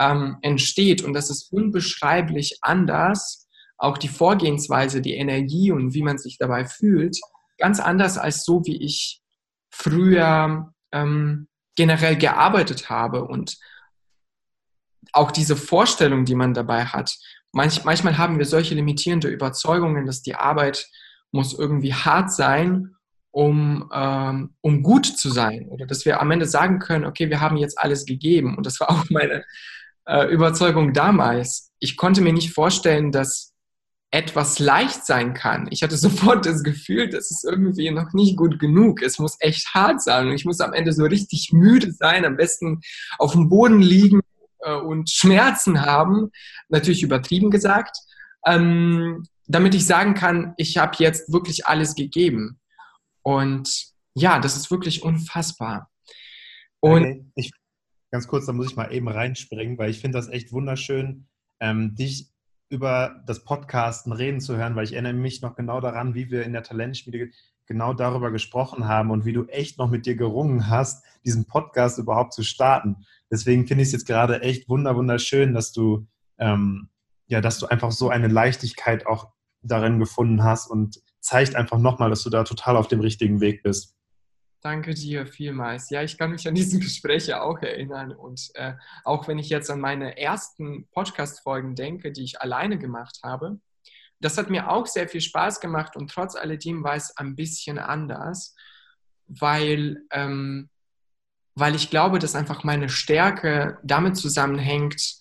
ähm, entsteht. Und das ist unbeschreiblich anders. Auch die Vorgehensweise, die Energie und wie man sich dabei fühlt, ganz anders als so, wie ich früher ähm, generell gearbeitet habe. Und auch diese Vorstellung, die man dabei hat. Manch, manchmal haben wir solche limitierende Überzeugungen, dass die Arbeit muss irgendwie hart sein um, ähm, um gut zu sein. Oder dass wir am Ende sagen können, okay, wir haben jetzt alles gegeben. Und das war auch meine äh, Überzeugung damals. Ich konnte mir nicht vorstellen, dass etwas leicht sein kann. Ich hatte *laughs* sofort das Gefühl, das ist irgendwie noch nicht gut genug. Es muss echt hart sein und ich muss am Ende so richtig müde sein, am besten auf dem Boden liegen äh, und Schmerzen haben. Natürlich übertrieben gesagt. Ähm, damit ich sagen kann, ich habe jetzt wirklich alles gegeben. Und ja, das ist wirklich unfassbar. Und okay. ich, ganz kurz, da muss ich mal eben reinspringen, weil ich finde das echt wunderschön, ähm, dich über das Podcasten reden zu hören, weil ich erinnere mich noch genau daran, wie wir in der Talentschmiede genau darüber gesprochen haben und wie du echt noch mit dir gerungen hast, diesen Podcast überhaupt zu starten. Deswegen finde ich es jetzt gerade echt wunder wunderschön, dass du ähm, ja, dass du einfach so eine Leichtigkeit auch darin gefunden hast und zeigt einfach nochmal, dass du da total auf dem richtigen Weg bist. Danke dir vielmals. Ja, ich kann mich an diese *laughs* Gespräche auch erinnern. Und äh, auch wenn ich jetzt an meine ersten Podcast-Folgen denke, die ich alleine gemacht habe, das hat mir auch sehr viel Spaß gemacht und trotz alledem war es ein bisschen anders, weil, ähm, weil ich glaube, dass einfach meine Stärke damit zusammenhängt,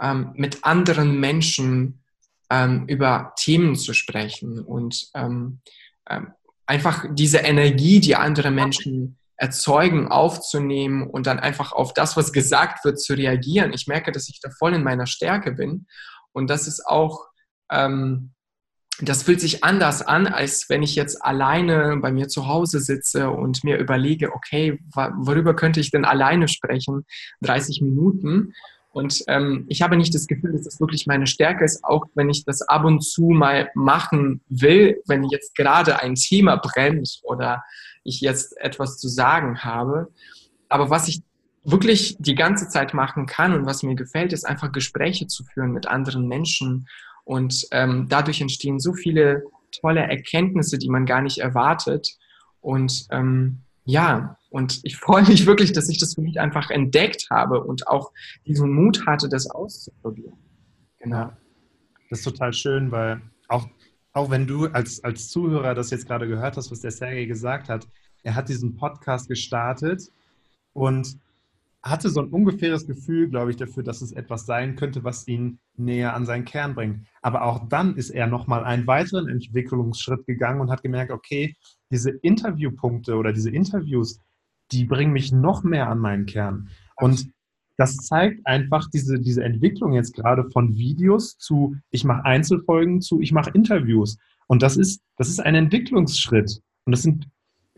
ähm, mit anderen Menschen ähm, über Themen zu sprechen und ähm, ähm, einfach diese Energie, die andere Menschen erzeugen, aufzunehmen und dann einfach auf das, was gesagt wird, zu reagieren. Ich merke, dass ich da voll in meiner Stärke bin und das ist auch, ähm, das fühlt sich anders an, als wenn ich jetzt alleine bei mir zu Hause sitze und mir überlege, okay, worüber könnte ich denn alleine sprechen? 30 Minuten. Und ähm, ich habe nicht das Gefühl, dass das wirklich meine Stärke ist, auch wenn ich das ab und zu mal machen will, wenn jetzt gerade ein Thema brennt oder ich jetzt etwas zu sagen habe. Aber was ich wirklich die ganze Zeit machen kann und was mir gefällt, ist einfach Gespräche zu führen mit anderen Menschen. Und ähm, dadurch entstehen so viele tolle Erkenntnisse, die man gar nicht erwartet. Und ähm, ja, und ich freue mich wirklich, dass ich das für mich einfach entdeckt habe und auch diesen Mut hatte, das auszuprobieren. Genau. Das ist total schön, weil auch, auch wenn du als, als Zuhörer das jetzt gerade gehört hast, was der Sergej gesagt hat, er hat diesen Podcast gestartet und hatte so ein ungefähres Gefühl, glaube ich, dafür, dass es etwas sein könnte, was ihn näher an seinen Kern bringt. Aber auch dann ist er nochmal einen weiteren Entwicklungsschritt gegangen und hat gemerkt, okay, diese Interviewpunkte oder diese Interviews, die bringen mich noch mehr an meinen Kern. Und das zeigt einfach diese, diese Entwicklung jetzt gerade von Videos zu, ich mache Einzelfolgen zu, ich mache Interviews. Und das ist, das ist ein Entwicklungsschritt. Und das sind,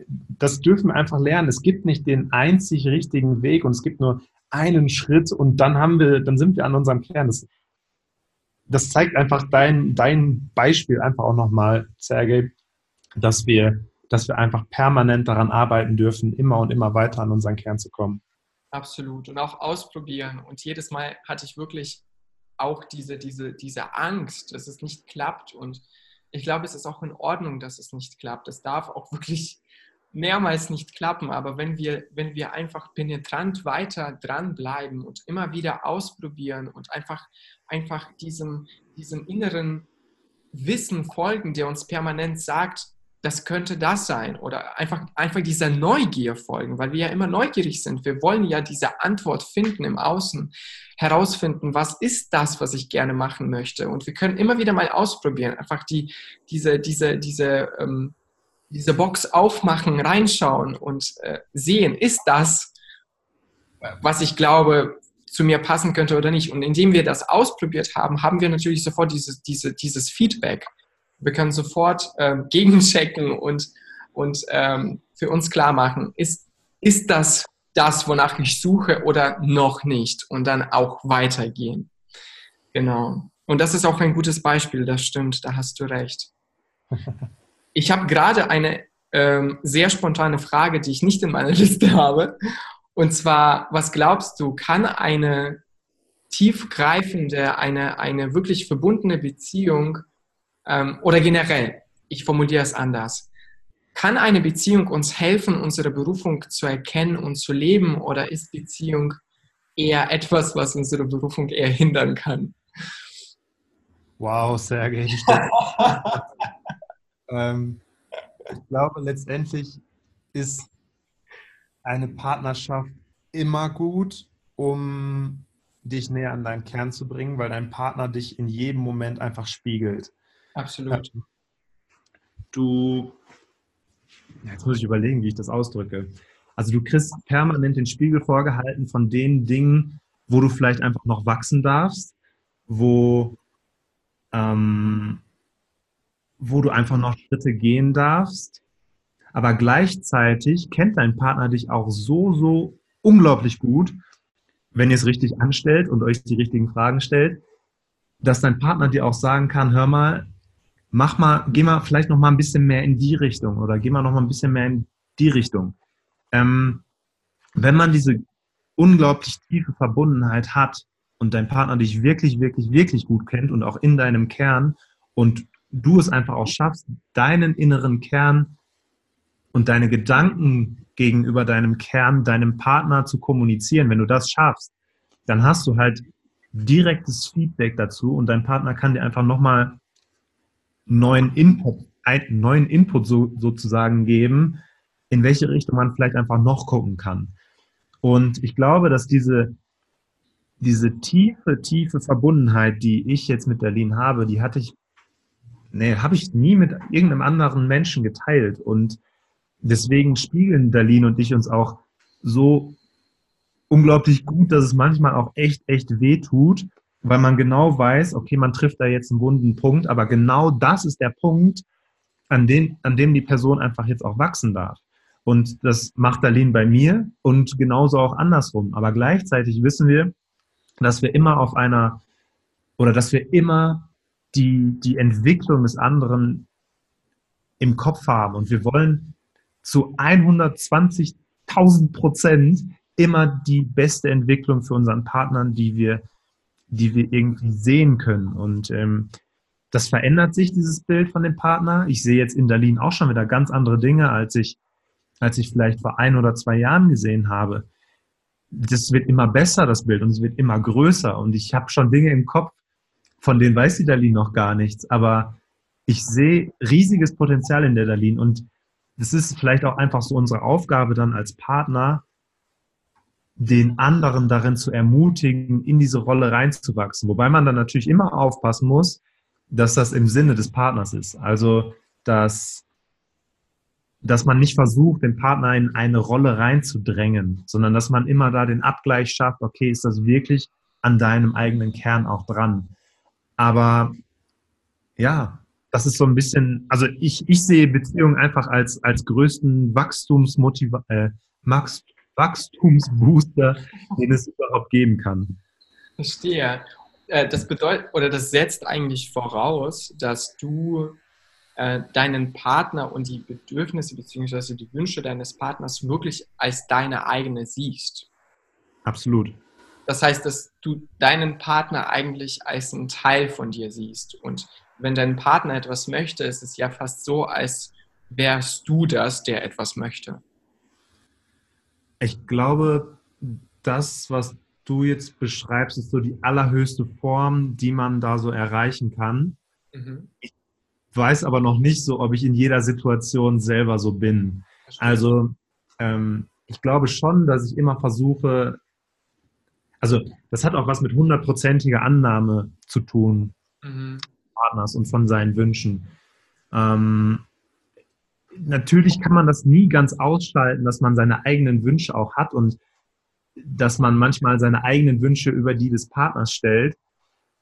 das dürfen wir einfach lernen. Es gibt nicht den einzig richtigen Weg und es gibt nur einen Schritt und dann haben wir, dann sind wir an unserem Kern. Das, das zeigt einfach dein, dein Beispiel einfach auch nochmal, Sergej, dass wir dass wir einfach permanent daran arbeiten dürfen, immer und immer weiter an unseren Kern zu kommen. Absolut. Und auch ausprobieren. Und jedes Mal hatte ich wirklich auch diese, diese, diese Angst, dass es nicht klappt. Und ich glaube, es ist auch in Ordnung, dass es nicht klappt. Es darf auch *laughs* wirklich mehrmals nicht klappen. Aber wenn wir, wenn wir einfach penetrant weiter dranbleiben und immer wieder ausprobieren und einfach, einfach diesem, diesem inneren Wissen folgen, der uns permanent sagt, das könnte das sein oder einfach, einfach dieser Neugier folgen, weil wir ja immer neugierig sind. Wir wollen ja diese Antwort finden im Außen, herausfinden, was ist das, was ich gerne machen möchte. Und wir können immer wieder mal ausprobieren, einfach die, diese, diese, diese, ähm, diese Box aufmachen, reinschauen und äh, sehen, ist das, was ich glaube, zu mir passen könnte oder nicht. Und indem wir das ausprobiert haben, haben wir natürlich sofort dieses, diese, dieses Feedback wir können sofort ähm, *laughs* gegenchecken und, und ähm, für uns klar machen, ist, ist das das, wonach ich suche oder noch nicht und dann auch weitergehen. Genau. Und das ist auch ein gutes Beispiel, das stimmt, da hast du recht. *laughs* Ich habe gerade eine ähm, sehr spontane Frage, die ich nicht in meiner *laughs* Liste habe. Und zwar, was glaubst du, kann eine tiefgreifende, eine, eine wirklich verbundene Beziehung ähm, oder generell, ich formuliere es anders, kann eine Beziehung uns helfen, unsere Berufung zu erkennen und zu leben oder ist Beziehung eher etwas, was unsere Berufung eher hindern kann? Wow, Sergej. *laughs* ähm, ich glaube, letztendlich ist eine Partnerschaft immer gut, um dich näher an deinen Kern zu bringen, weil dein Partner dich in jedem Moment einfach spiegelt. Absolut. Du, jetzt muss ich überlegen, wie ich das ausdrücke. Also du kriegst permanent den Spiegel vorgehalten von den Dingen, wo du vielleicht einfach noch wachsen darfst, wo, ähm, wo du einfach noch Schritte gehen darfst. Aber gleichzeitig kennt dein Partner dich auch so, so unglaublich gut, wenn ihr es richtig anstellt und euch die richtigen Fragen stellt, dass dein Partner dir auch sagen kann, hör mal, mach mal, geh mal vielleicht noch mal ein bisschen mehr in die Richtung oder geh mal noch mal ein bisschen mehr in die Richtung. Ähm, wenn man diese unglaublich tiefe Verbundenheit hat und dein Partner dich wirklich, wirklich, wirklich gut kennt und auch in deinem Kern und du es einfach auch schaffst, deinen inneren Kern und deine Gedanken gegenüber deinem Kern, deinem Partner zu kommunizieren, wenn du das schaffst, dann hast du halt direktes Feedback dazu und dein Partner kann dir einfach nochmal neuen Input, einen neuen Input so, sozusagen geben, in welche Richtung man vielleicht einfach noch gucken kann. Und ich glaube, dass diese, diese tiefe, tiefe Verbundenheit, die ich jetzt mit Berlin habe, die hatte ich, nee, habe ich nie mit irgendeinem anderen Menschen geteilt. Und deswegen spiegeln Berlin und ich uns auch so unglaublich gut, dass es manchmal auch echt, echt weh tut, weil man genau weiß, okay, man trifft da jetzt einen wunden Punkt, aber genau das ist der Punkt, an dem, an dem die Person einfach jetzt auch wachsen darf. Und das macht Darlene bei mir und genauso auch andersrum. Aber gleichzeitig wissen wir, dass wir immer auf einer oder dass wir immer die, die Entwicklung des anderen im Kopf haben. Und wir wollen zu 120.000 Prozent immer die beste Entwicklung für unseren Partnern, die wir, die wir irgendwie sehen können. Und ähm, das verändert sich, dieses Bild von dem Partner. Ich sehe jetzt in Berlin auch schon wieder ganz andere Dinge, als ich, als ich vielleicht vor ein oder zwei Jahren gesehen habe. Das wird immer besser, das Bild, und es wird immer größer. Und ich habe schon Dinge im Kopf, von denen weiß die Dalin noch gar nichts. Aber ich sehe riesiges Potenzial in der Dalin. Und es ist vielleicht auch einfach so unsere Aufgabe dann als Partner, den anderen darin zu ermutigen, in diese Rolle reinzuwachsen. Wobei man dann natürlich immer aufpassen muss, dass das im Sinne des Partners ist. Also, dass, dass man nicht versucht, den Partner in eine Rolle reinzudrängen, sondern dass man immer da den Abgleich schafft, okay, ist das wirklich an deinem eigenen Kern auch dran. Aber ja, das ist so ein bisschen, also ich, ich sehe Beziehungen einfach als, als größten Wachstumsmotiva äh, Wachstumsbooster, den es überhaupt geben kann. Verstehe. Äh, das bedeutet, oder das setzt eigentlich voraus, dass du äh, deinen Partner und die Bedürfnisse bzw. die Wünsche deines Partners wirklich als deine eigene siehst. Absolut. Das heißt, dass du deinen Partner eigentlich als einen Teil von dir siehst und wenn dein Partner etwas möchte, ist es ja fast so, als wärst du das, der etwas möchte. Ich glaube, das, was du jetzt beschreibst, ist so die allerhöchste Form, die man da so erreichen kann. Mhm. Ich weiß aber noch nicht so, ob ich in jeder Situation selber so bin. Also ähm, ich glaube schon, dass ich immer versuche, also das hat auch was mit hundertprozentiger Annahme zu tun. Mhm. Partners und von seinen Wünschen. Ähm, natürlich kann man das nie ganz ausschalten, dass man seine eigenen Wünsche auch hat und dass man manchmal seine eigenen Wünsche über die des Partners stellt.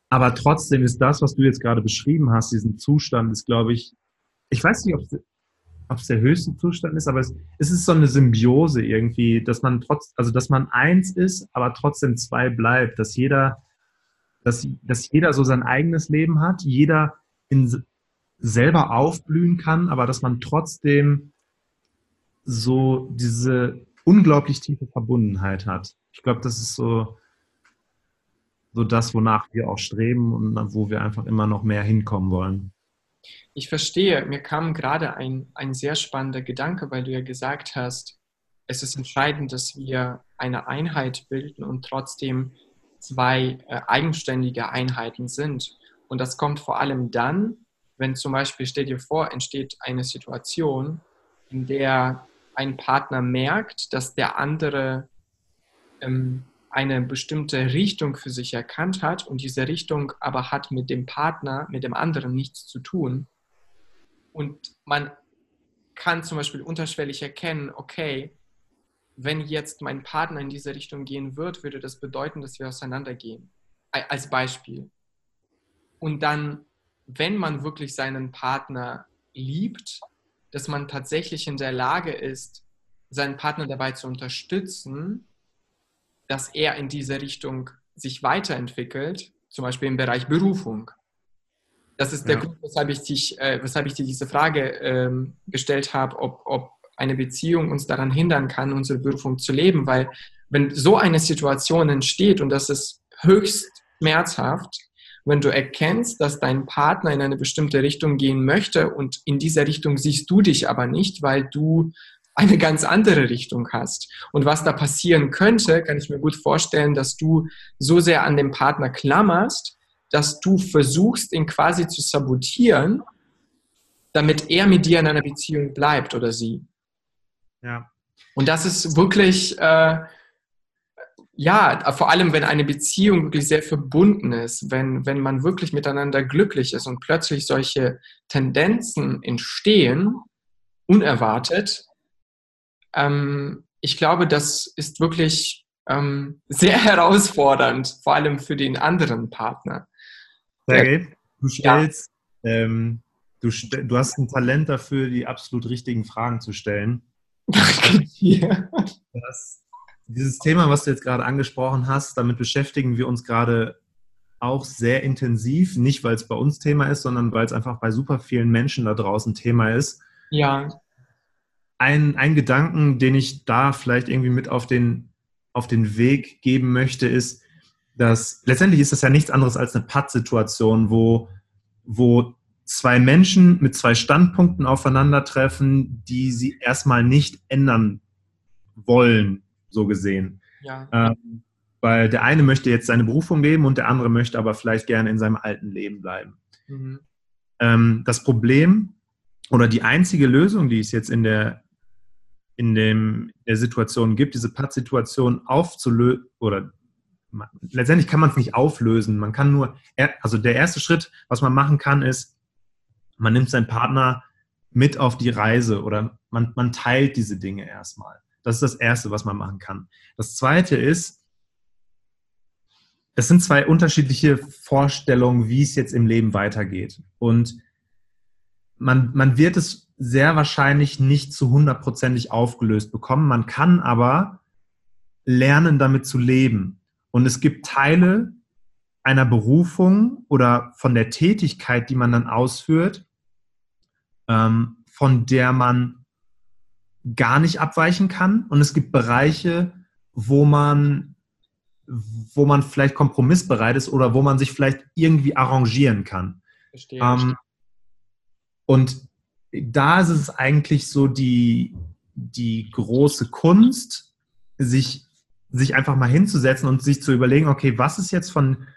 Aber trotzdem ist das, was du jetzt gerade beschrieben hast, diesen Zustand, ist, glaube ich, ich weiß nicht, ob es der höchste Zustand ist, aber es, es, ist so eine Symbiose irgendwie, dass man trotz, also dass man eins ist, aber trotzdem zwei bleibt, dass jeder dass, dass jeder so sein eigenes Leben hat, jeder in, selber aufblühen kann, aber dass man trotzdem so diese unglaublich tiefe Verbundenheit hat. Ich glaube, das ist so, so das, wonach wir auch streben und wo wir einfach immer noch mehr hinkommen wollen. Ich verstehe. Mir kam gerade ein, ein sehr spannender Gedanke, weil du ja gesagt hast, es ist entscheidend, dass wir eine Einheit bilden und trotzdem zwei äh, eigenständige Einheiten sind. Und das kommt vor allem dann, wenn zum Beispiel, stell dir vor, entsteht eine Situation, in der ein Partner merkt, dass der andere ähm, eine bestimmte Richtung für sich erkannt hat und diese Richtung aber hat mit dem Partner, mit dem anderen nichts zu tun. Und man kann zum Beispiel unterschwellig erkennen, okay, wenn jetzt mein Partner in diese Richtung gehen wird, würde das bedeuten, dass wir auseinandergehen. Als Beispiel. Und dann, wenn man wirklich seinen Partner liebt, dass man tatsächlich in der Lage ist, seinen Partner dabei zu unterstützen, dass er in diese Richtung sich weiterentwickelt, zum Beispiel im Bereich Berufung. Das ist der ja. Grund, weshalb ich, dich, äh, weshalb ich dir diese Frage ähm, gestellt habe, ob, ob eine Beziehung uns daran hindern kann, unsere Berufung zu leben, weil wenn so eine Situation entsteht und das ist höchst schmerzhaft, wenn du erkennst, dass dein Partner in eine bestimmte Richtung gehen möchte und in dieser Richtung siehst du dich aber nicht, weil du eine ganz andere Richtung hast. Und was da passieren könnte, kann ich mir gut vorstellen, dass du so sehr an dem Partner klammerst, dass du versuchst, ihn quasi zu sabotieren, damit er mit dir in einer Beziehung bleibt oder sie. Ja. Und das ist wirklich, äh, ja, vor allem, wenn eine Beziehung wirklich sehr verbunden ist, wenn, wenn man wirklich miteinander glücklich ist und plötzlich solche Tendenzen entstehen, unerwartet, ähm, ich glaube, das ist wirklich ähm, sehr *laughs* herausfordernd, vor allem für den anderen Partner. Sergej, du stellst, ja. ähm, du, du hast ein Talent dafür, die absolut richtigen Fragen zu stellen. *laughs* das, dieses Thema, was du jetzt gerade angesprochen hast, damit beschäftigen wir uns gerade auch sehr intensiv. Nicht, weil es bei uns Thema ist, sondern weil es einfach bei super vielen Menschen da draußen Thema ist. Ja ein, ein Gedanken, den ich da vielleicht irgendwie mit auf den, auf den Weg geben möchte, ist, dass letztendlich ist das ja nichts anderes als eine Pattsituation, wo, wo zwei Menschen mit zwei Standpunkten aufeinandertreffen, die sie erstmal nicht ändern wollen, so gesehen. Ja. Ähm, weil der eine möchte jetzt seine Berufung leben und der andere möchte aber vielleicht gerne in seinem alten Leben bleiben. Mhm. Ähm, das Problem oder die einzige Lösung, die es jetzt in der, in dem, der Situation gibt, diese Pattsituation aufzulösen oder letztendlich kann man es nicht auflösen. Man kann nur, also der erste Schritt, was man machen kann, ist, man nimmt seinen Partner mit auf die Reise oder man, man teilt diese Dinge erstmal. Das ist das Erste, was man machen kann. Das Zweite ist, es sind zwei unterschiedliche Vorstellungen, wie es jetzt im Leben weitergeht. Und man, man wird es sehr wahrscheinlich nicht zu hundertprozentig aufgelöst bekommen. Man kann aber lernen, damit zu leben. Und es gibt Teile einer Berufung oder von der Tätigkeit, die man dann ausführt, ähm, von der man gar nicht abweichen kann. Und es gibt Bereiche, wo man, wo man vielleicht kompromissbereit ist oder wo man sich vielleicht irgendwie arrangieren kann. Verstehe. Ähm, und da ist es eigentlich so die, die große Kunst, sich, sich einfach mal hinzusetzen und sich zu überlegen, okay, was ist jetzt von,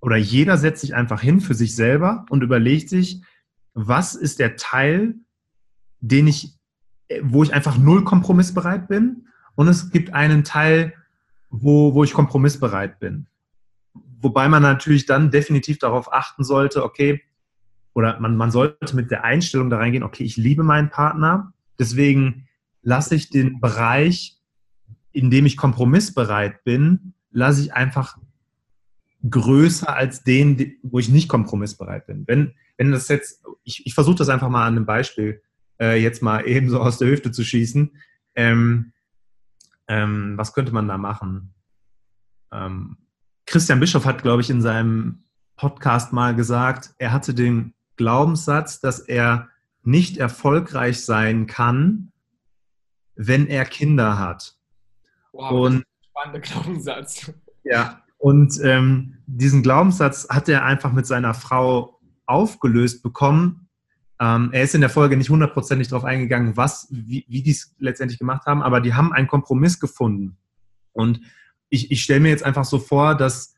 oder jeder setzt sich einfach hin für sich selber und überlegt sich, was ist der Teil, den ich, wo ich einfach null kompromissbereit bin und es gibt einen Teil, wo, wo ich kompromissbereit bin. Wobei man natürlich dann definitiv darauf achten sollte, okay, oder man, man sollte mit der Einstellung da reingehen, okay, ich liebe meinen Partner, deswegen lasse ich den Bereich, in dem ich kompromissbereit bin, lasse ich einfach größer als den, wo ich nicht kompromissbereit bin. Wenn, wenn das jetzt, ich, ich versuche das einfach mal an einem Beispiel äh, jetzt mal eben so aus der Hüfte zu schießen. Ähm, ähm, was könnte man da machen? Ähm, Christian Bischoff hat, glaube ich, in seinem Podcast mal gesagt, er hatte den Glaubenssatz, dass er nicht erfolgreich sein kann, wenn er Kinder hat. Wow, und, spannender Glaubenssatz. Ja, und ähm, diesen Glaubenssatz hat er einfach mit seiner Frau aufgelöst bekommen. Ähm, er ist in der Folge nicht hundertprozentig darauf eingegangen, was, wie, wie die es letztendlich gemacht haben, aber die haben einen Kompromiss gefunden. Und ich, ich stelle mir jetzt einfach so vor, dass,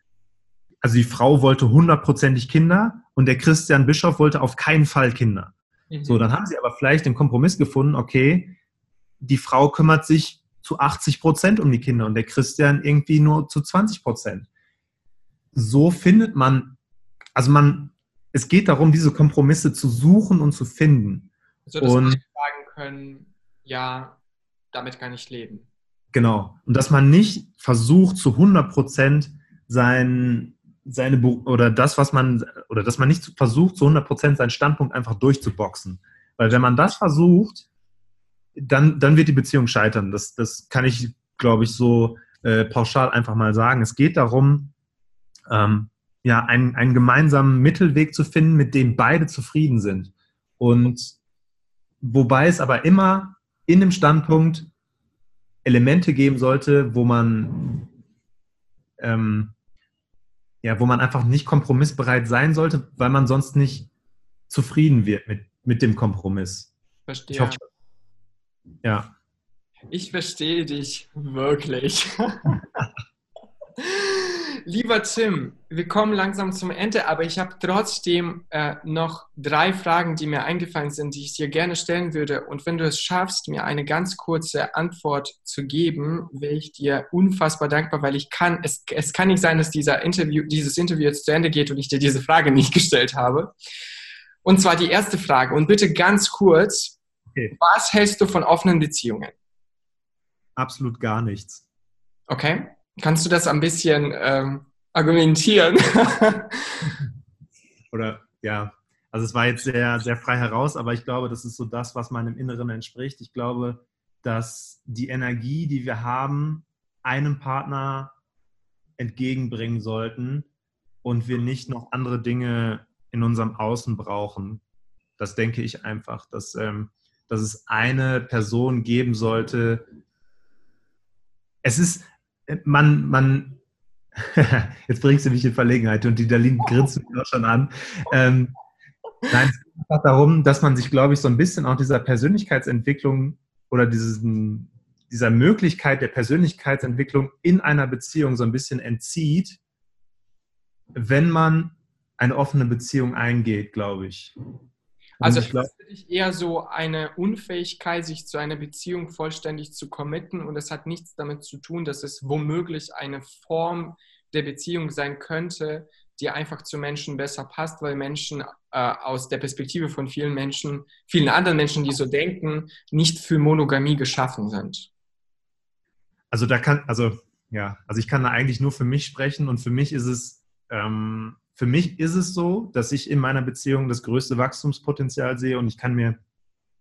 also die Frau wollte hundertprozentig Kinder und der Christian Bischof wollte auf keinen Fall Kinder. Mhm. So, dann haben sie aber vielleicht den Kompromiss gefunden, okay, die Frau kümmert sich zu 80 Prozent um die Kinder und der Christian irgendwie nur zu 20 Prozent. So findet man, also man, es geht darum, diese Kompromisse zu suchen und zu finden. So, dass und, sagen können, ja, damit kann ich leben. Genau. Und dass man nicht versucht, zu 100 Prozent sein, seine, oder das, was man, oder dass man nicht versucht, zu 100 Prozent seinen Standpunkt einfach durchzuboxen. Weil wenn man das versucht, dann, dann wird die Beziehung scheitern. Das, das kann ich, glaube ich, so äh, pauschal einfach mal sagen. Es geht darum, ähm, ja, einen, einen gemeinsamen Mittelweg zu finden, mit dem beide zufrieden sind. Und wobei es aber immer in dem Standpunkt Elemente geben sollte, wo man ähm, ja, wo man einfach nicht kompromissbereit sein sollte, weil man sonst nicht zufrieden wird mit, mit dem Kompromiss. Verstehe. Ich hoffe, ja. Ich verstehe dich wirklich. *laughs* Lieber Tim, wir kommen langsam zum Ende, aber ich habe trotzdem äh, noch drei Fragen, die mir eingefallen sind, die ich dir gerne stellen würde. Und wenn du es schaffst, mir eine ganz kurze Antwort zu geben, wäre ich dir unfassbar dankbar, weil ich kann, es, es kann nicht sein, dass dieser Interview, dieses Interview jetzt zu Ende geht und ich dir diese Frage nicht *laughs* gestellt habe. Und zwar die erste Frage. Und bitte ganz kurz, okay. was hältst du von offenen Beziehungen? Absolut gar nichts. Okay. Kannst du das ein bisschen ähm, argumentieren? *laughs* Oder ja, also es war jetzt sehr, sehr frei heraus, aber ich glaube, das ist so das, was meinem Inneren entspricht. Ich glaube, dass die Energie, die wir haben, einem Partner entgegenbringen sollten und wir nicht noch andere Dinge in unserem Außen brauchen. Das denke ich einfach, dass, ähm, dass es eine Person geben sollte. Es ist, man, man, *laughs* jetzt bringst du mich in Verlegenheit und die Darlene grinst mich auch schon an. Ähm, nein, es geht einfach darum, dass man sich, glaube ich, so ein bisschen auch dieser Persönlichkeitsentwicklung oder diesen, dieser Möglichkeit der Persönlichkeitsentwicklung in einer Beziehung so ein bisschen entzieht, wenn man eine offene Beziehung eingeht, glaube ich. Also ich glaub, ist für dich eher so eine Unfähigkeit, sich zu einer Beziehung vollständig zu committen und es hat nichts damit zu tun, dass es womöglich eine Form der Beziehung sein könnte, die einfach zu Menschen besser passt, weil Menschen äh, aus der Perspektive von vielen Menschen, vielen anderen Menschen, die so denken, nicht für Monogamie geschaffen sind. Also da kann, also ja, also ich kann da eigentlich nur für mich sprechen und für mich ist es ähm, für mich ist es so, dass ich in meiner Beziehung das größte Wachstumspotenzial sehe und ich kann mir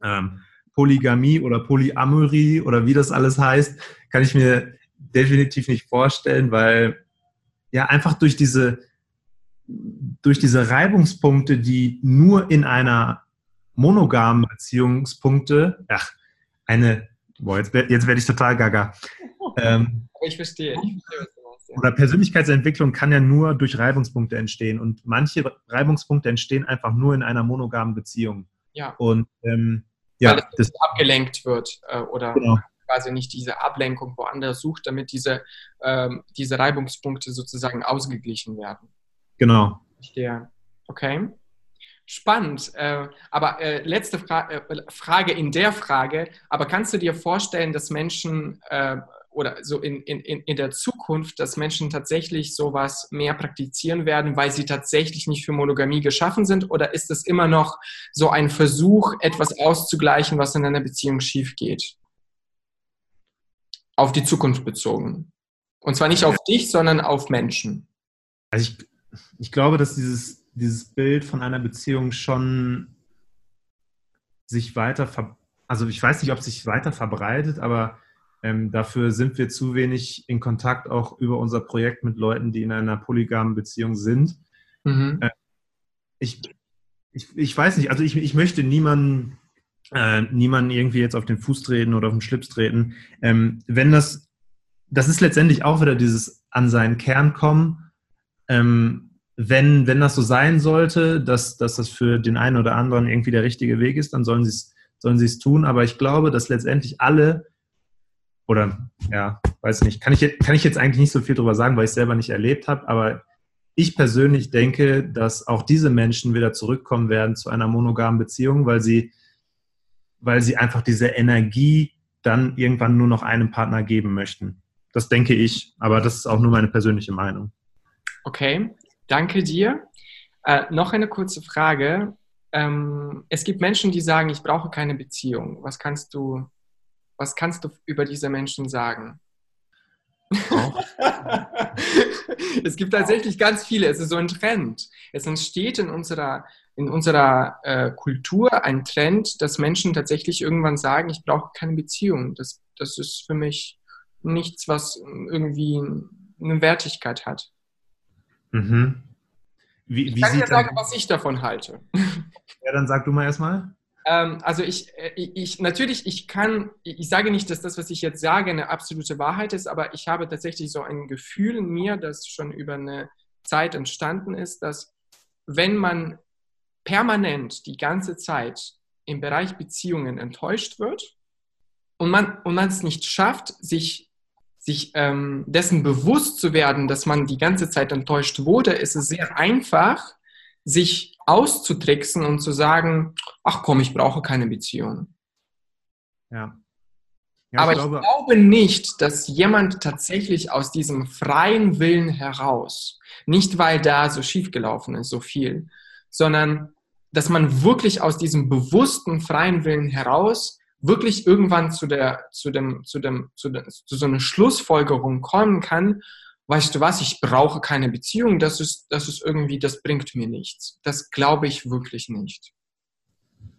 ähm, Polygamie oder Polyamorie oder wie das alles heißt, kann ich mir definitiv nicht vorstellen, weil ja einfach durch diese, durch diese Reibungspunkte, die nur in einer monogamen Beziehungspunkte, ach, eine, boah, jetzt, jetzt werde ich total gaga. *laughs* Ähm, ich verstehe. Ich verstehe oder Persönlichkeitsentwicklung kann ja nur durch Reibungspunkte entstehen. Und manche Reibungspunkte entstehen einfach nur in einer monogamen Beziehung. Ja. Und ähm, ja, Weil das abgelenkt wird äh, oder genau. quasi nicht diese Ablenkung woanders sucht, damit diese, ähm, diese Reibungspunkte sozusagen ausgeglichen werden. Genau. Der, okay. Spannend. Äh, aber äh, letzte Fra äh, Frage in der Frage. Aber kannst du dir vorstellen, dass Menschen äh, oder so in, in, in der Zukunft, dass Menschen tatsächlich sowas mehr praktizieren werden, weil sie tatsächlich nicht für Monogamie geschaffen sind? Oder ist es immer noch so ein Versuch, etwas auszugleichen, was in einer Beziehung schief geht? Auf die Zukunft bezogen. Und zwar nicht auf dich, sondern auf Menschen. Also ich, ich glaube, dass dieses, dieses Bild von einer Beziehung schon sich weiter, also ich weiß nicht, ob es sich weiter verbreitet, aber ähm, dafür sind wir zu wenig in Kontakt auch über unser Projekt mit Leuten, die in einer polygamen Beziehung sind. Mhm. Äh, ich, ich, ich weiß nicht, also ich, ich möchte niemanden äh, niemanden irgendwie jetzt auf den Fuß treten oder auf den Schlips treten. Ähm, wenn das, das ist letztendlich auch wieder dieses an seinen Kern kommen. Ähm, wenn, wenn das so sein sollte, dass, dass das für den einen oder anderen irgendwie der richtige Weg ist, dann sollen sie es sollen sie es tun. Aber ich glaube, dass letztendlich alle, oder ja, weiß nicht, kann ich, kann ich jetzt eigentlich nicht so viel drüber sagen, weil ich es selber nicht erlebt habe, aber ich persönlich denke, dass auch diese Menschen wieder zurückkommen werden zu einer monogamen Beziehung, weil sie, weil sie einfach diese Energie dann irgendwann nur noch einem Partner geben möchten. Das denke ich, aber das ist auch nur meine persönliche Meinung. Okay, danke dir. Äh, noch eine kurze Frage. Ähm, es gibt Menschen, die sagen, ich brauche keine Beziehung. Was kannst du, was kannst du über diese Menschen sagen? *laughs* es gibt tatsächlich ganz viele. Es ist so ein Trend. Es entsteht in unserer, in unserer äh, Kultur ein Trend, dass Menschen tatsächlich irgendwann sagen, ich brauche keine Beziehung. Das, das ist für mich nichts, was irgendwie eine Wertigkeit hat. Mhm. Wie, ich wie kann dir sagen, was ich davon halte. Ja, dann sag du mal erstmal. Ähm, also ich, äh, ich, natürlich, ich kann, ich sage nicht, dass das, was ich jetzt sage, eine absolute Wahrheit ist, aber ich habe tatsächlich so ein Gefühl in mir, das schon über eine Zeit entstanden ist, dass wenn man permanent die ganze Zeit im Bereich Beziehungen enttäuscht wird und man, und man es nicht schafft, sich, sich ähm, dessen bewusst zu werden, dass man die ganze Zeit enttäuscht wurde, ist es sehr einfach, sich auszutricksen und zu sagen, ach komm, ich brauche keine Beziehung. Ja. ja Aber ich glaube, ich glaube nicht, dass jemand tatsächlich aus diesem freien Willen heraus, nicht weil da so schief gelaufen ist, so viel, sondern dass man wirklich aus diesem bewussten freien Willen heraus wirklich irgendwann zu der, zu dem, zu dem, zu, der, zu so einer Schlussfolgerung kommen kann, weißt du was, ich brauche keine Beziehung, das ist, das ist irgendwie, das bringt mir nichts. Das glaube ich wirklich nicht.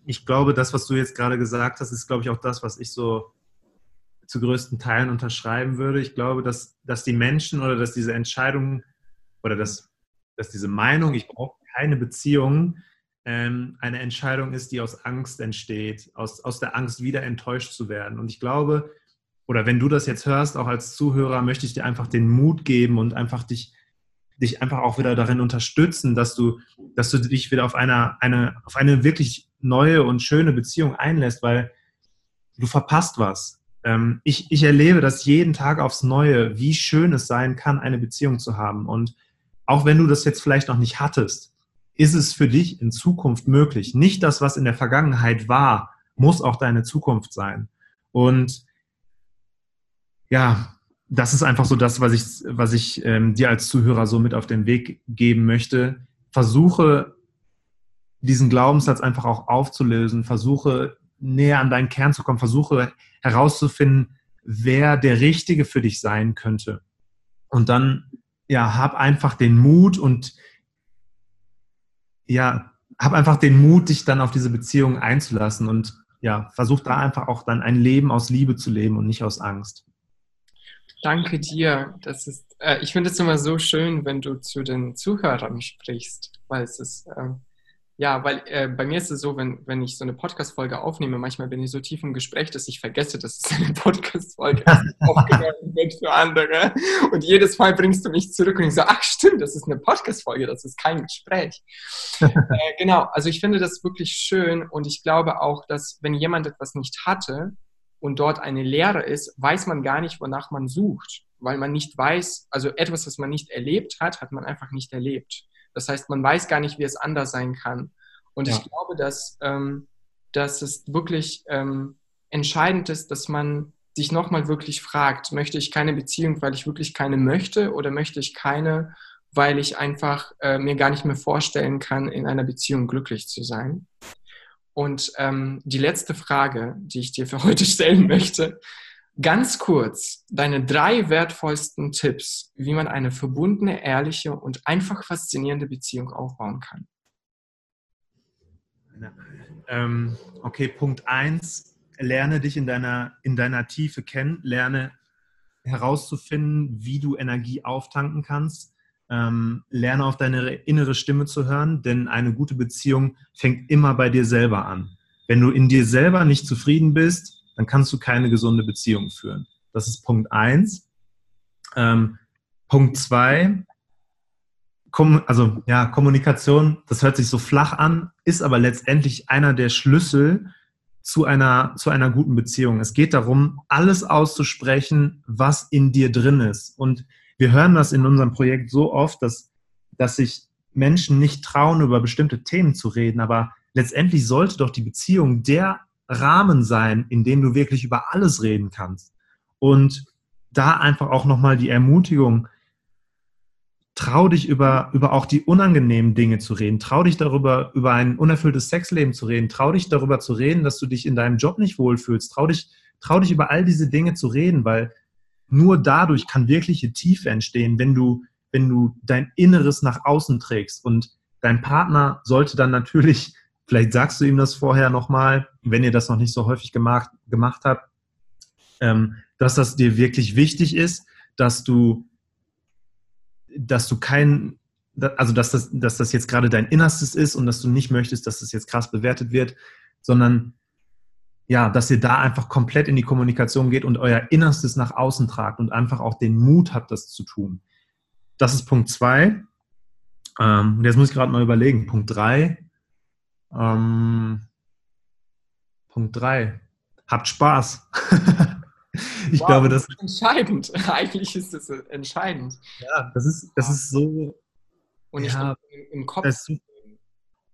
Ich glaube, das, was du jetzt gerade gesagt hast, ist, glaube ich, auch das, was ich so zu größten Teilen unterschreiben würde. Ich glaube, dass, dass die Menschen oder dass diese Entscheidung oder dass, dass diese Meinung, ich brauche keine Beziehung, ähm, eine Entscheidung ist, die aus Angst entsteht, aus, aus der Angst, wieder enttäuscht zu werden. Und ich glaube, oder wenn du das jetzt hörst, auch als Zuhörer, möchte ich dir einfach den Mut geben und einfach dich, dich einfach auch wieder darin unterstützen, dass du, dass du dich wieder auf eine, eine, auf eine wirklich neue und schöne Beziehung einlässt, weil du verpasst was. Ähm, ich, ich erlebe das jeden Tag aufs Neue, wie schön es sein kann, eine Beziehung zu haben. Und auch wenn du das jetzt vielleicht noch nicht hattest, ist es für dich in Zukunft möglich. Nicht das, was in der Vergangenheit war, muss auch deine Zukunft sein. Und ja, das ist einfach so das, was ich, was ich ähm, dir als Zuhörer so mit auf den Weg geben möchte. Versuche diesen Glaubenssatz einfach auch aufzulösen, versuche näher an deinen Kern zu kommen, versuche herauszufinden, wer der Richtige für dich sein könnte. Und dann, ja, hab einfach den Mut und ja, hab einfach den Mut, dich dann auf diese Beziehung einzulassen und ja, versuch da einfach auch dann ein Leben aus Liebe zu leben und nicht aus Angst. Danke dir. Das ist, äh, ich finde es immer so schön, wenn du zu den Zuhörern sprichst, weil es ist, äh, ja, weil äh, bei mir ist es so, wenn, wenn ich so eine Podcast-Folge aufnehme, manchmal bin ich so tief im Gespräch, dass ich vergesse, dass es eine Podcast-Folge ist, aufgenommen *laughs* wird für andere. Und jedes Mal bringst du mich zurück und ich so, ach stimmt, das ist eine Podcast-Folge, das ist kein Gespräch. *laughs* äh, genau, also ich finde das wirklich schön und ich glaube auch, dass wenn jemand etwas nicht hatte, und dort eine Lehre ist, weiß man gar nicht, wonach man sucht, weil man nicht weiß, also etwas, was man nicht erlebt hat, hat man einfach nicht erlebt. Das heißt, man weiß gar nicht, wie es anders sein kann. Und ja. ich glaube, dass, ähm, dass es wirklich ähm, entscheidend ist, dass man sich nochmal wirklich fragt, möchte ich keine Beziehung, weil ich wirklich keine möchte oder möchte ich keine, weil ich einfach äh, mir gar nicht mehr vorstellen kann, in einer Beziehung glücklich zu sein. Und ähm, die letzte Frage, die ich dir für heute *laughs* stellen möchte, ganz kurz, deine drei wertvollsten Tipps, wie man eine verbundene, ehrliche und einfach faszinierende Beziehung aufbauen kann. Ähm, okay, Punkt eins: lerne dich in deiner, in deiner Tiefe kennen, lerne herauszufinden, wie du Energie auftanken kannst ähm, lerne auf deine innere Stimme zu hören, denn eine gute Beziehung fängt immer bei dir selber an. wenn du in dir selber nicht zufrieden bist, dann kannst du keine gesunde Beziehung führen. Das ist Punkt eins. Ähm, Punkt zwei, also ja, Kommunikation, das hört sich so flach an, ist aber letztendlich einer der Schlüssel zu einer, zu einer guten Beziehung. Es geht darum, alles auszusprechen, was in dir drin ist. Und wir hören das in unserem Projekt so oft, dass, dass sich Menschen nicht trauen, über bestimmte Themen zu reden. Aber letztendlich sollte doch die Beziehung der Rahmen sein, in dem du wirklich über alles reden kannst. Und da einfach auch nochmal die Ermutigung, trau dich über, über auch die unangenehmen Dinge zu reden. Trau dich darüber, über ein unerfülltes Sexleben zu reden. Trau dich darüber zu reden, dass du dich in deinem Job nicht wohlfühlst. Trau dich, trau dich über all diese Dinge zu reden, weil nur dadurch kann wirkliche Tiefe entstehen, wenn du, wenn du dein Inneres nach außen trägst. Und dein Partner sollte dann natürlich, *laughs* vielleicht sagst du ihm das vorher nochmal, wenn ihr das noch nicht so häufig gemacht, gemacht habt, ähm, dass das dir wirklich wichtig ist, dass du dass du kein, also dass das, dass das jetzt gerade dein Innerstes ist und dass du nicht möchtest, dass das jetzt krass bewertet wird, sondern ja, dass ihr da einfach komplett in die Kommunikation geht und euer Innerstes nach außen tragt und einfach auch den Mut habt, das zu tun. Das ist Punkt zwei. Ähm, jetzt muss ich gerade mal überlegen. Punkt drei. Ähm, Punkt drei. Habt Spaß. *laughs* ich wow, glaube, das ist entscheidend. *laughs* Eigentlich ist es entscheidend. Ja, das ist, das ist so. Und ja, im Kopf. Das,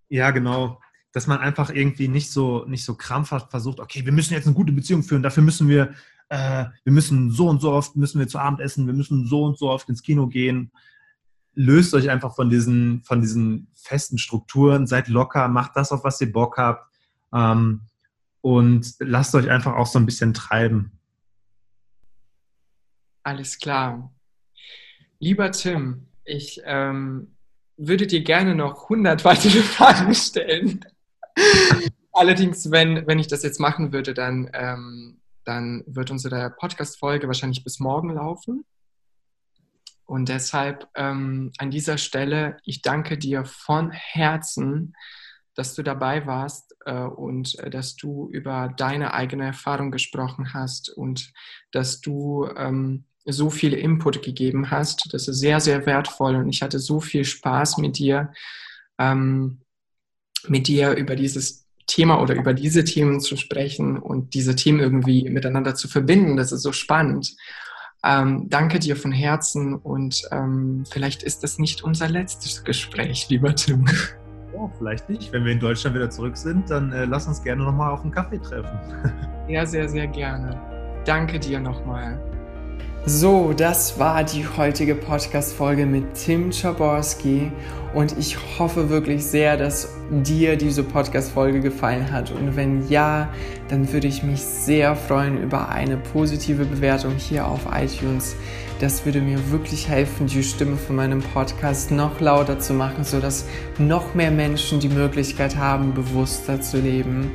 ja, genau. Dass man einfach irgendwie nicht so, nicht so krampfhaft versucht, okay, wir müssen jetzt eine gute Beziehung führen, dafür müssen wir, äh, wir müssen so und so oft müssen wir zu Abend essen, wir müssen so und so oft ins Kino gehen. Löst euch einfach von diesen, von diesen festen Strukturen, seid locker, macht das, auf was ihr Bock habt. Ähm, und lasst euch einfach auch so ein bisschen treiben. Alles klar. Lieber Tim, ich ähm, würde dir gerne noch 100 weitere *laughs* Fragen stellen. Allerdings, wenn, wenn ich das jetzt machen würde, dann, ähm, dann wird unsere Podcast-Folge wahrscheinlich bis morgen laufen. Und deshalb ähm, an dieser Stelle, ich danke dir von Herzen, dass du dabei warst äh, und äh, dass du über deine eigene Erfahrung gesprochen hast und dass du ähm, so viel Input gegeben hast. Das ist sehr, sehr wertvoll und ich hatte so viel Spaß mit dir, ähm, mit dir über dieses Thema oder über diese Themen zu sprechen und diese Themen irgendwie miteinander zu verbinden. Das ist so spannend. Ähm, danke dir von Herzen und ähm, vielleicht ist das nicht unser letztes Gespräch, lieber Tim. Ja, vielleicht nicht. Wenn wir in Deutschland wieder zurück sind, dann äh, lass uns gerne nochmal auf einen Kaffee treffen. ja, sehr, sehr gerne. Danke dir nochmal. So, das war die heutige Podcast-Folge mit Tim Czaborski und ich hoffe wirklich sehr, dass dir diese Podcast-Folge gefallen hat. Und wenn ja, dann würde ich mich sehr freuen über eine positive Bewertung hier auf iTunes. Das würde mir wirklich helfen, die Stimme von meinem Podcast noch lauter zu machen, sodass noch mehr Menschen die Möglichkeit haben, bewusster zu leben.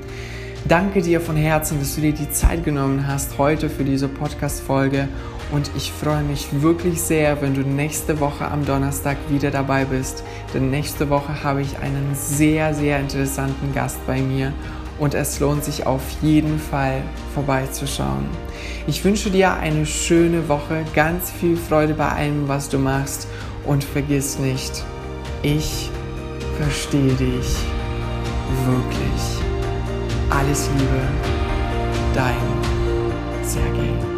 Danke dir von Herzen, dass du dir die Zeit genommen hast heute für diese Podcast-Folge und ich freue mich wirklich sehr, wenn du nächste Woche am Donnerstag wieder dabei bist. Denn nächste Woche habe ich einen sehr, sehr interessanten Gast bei mir. Und es lohnt sich auf jeden Fall vorbeizuschauen. Ich wünsche dir eine schöne Woche, ganz viel Freude bei allem, was du machst. Und vergiss nicht, ich verstehe dich wirklich. Alles Liebe, dein Sergei.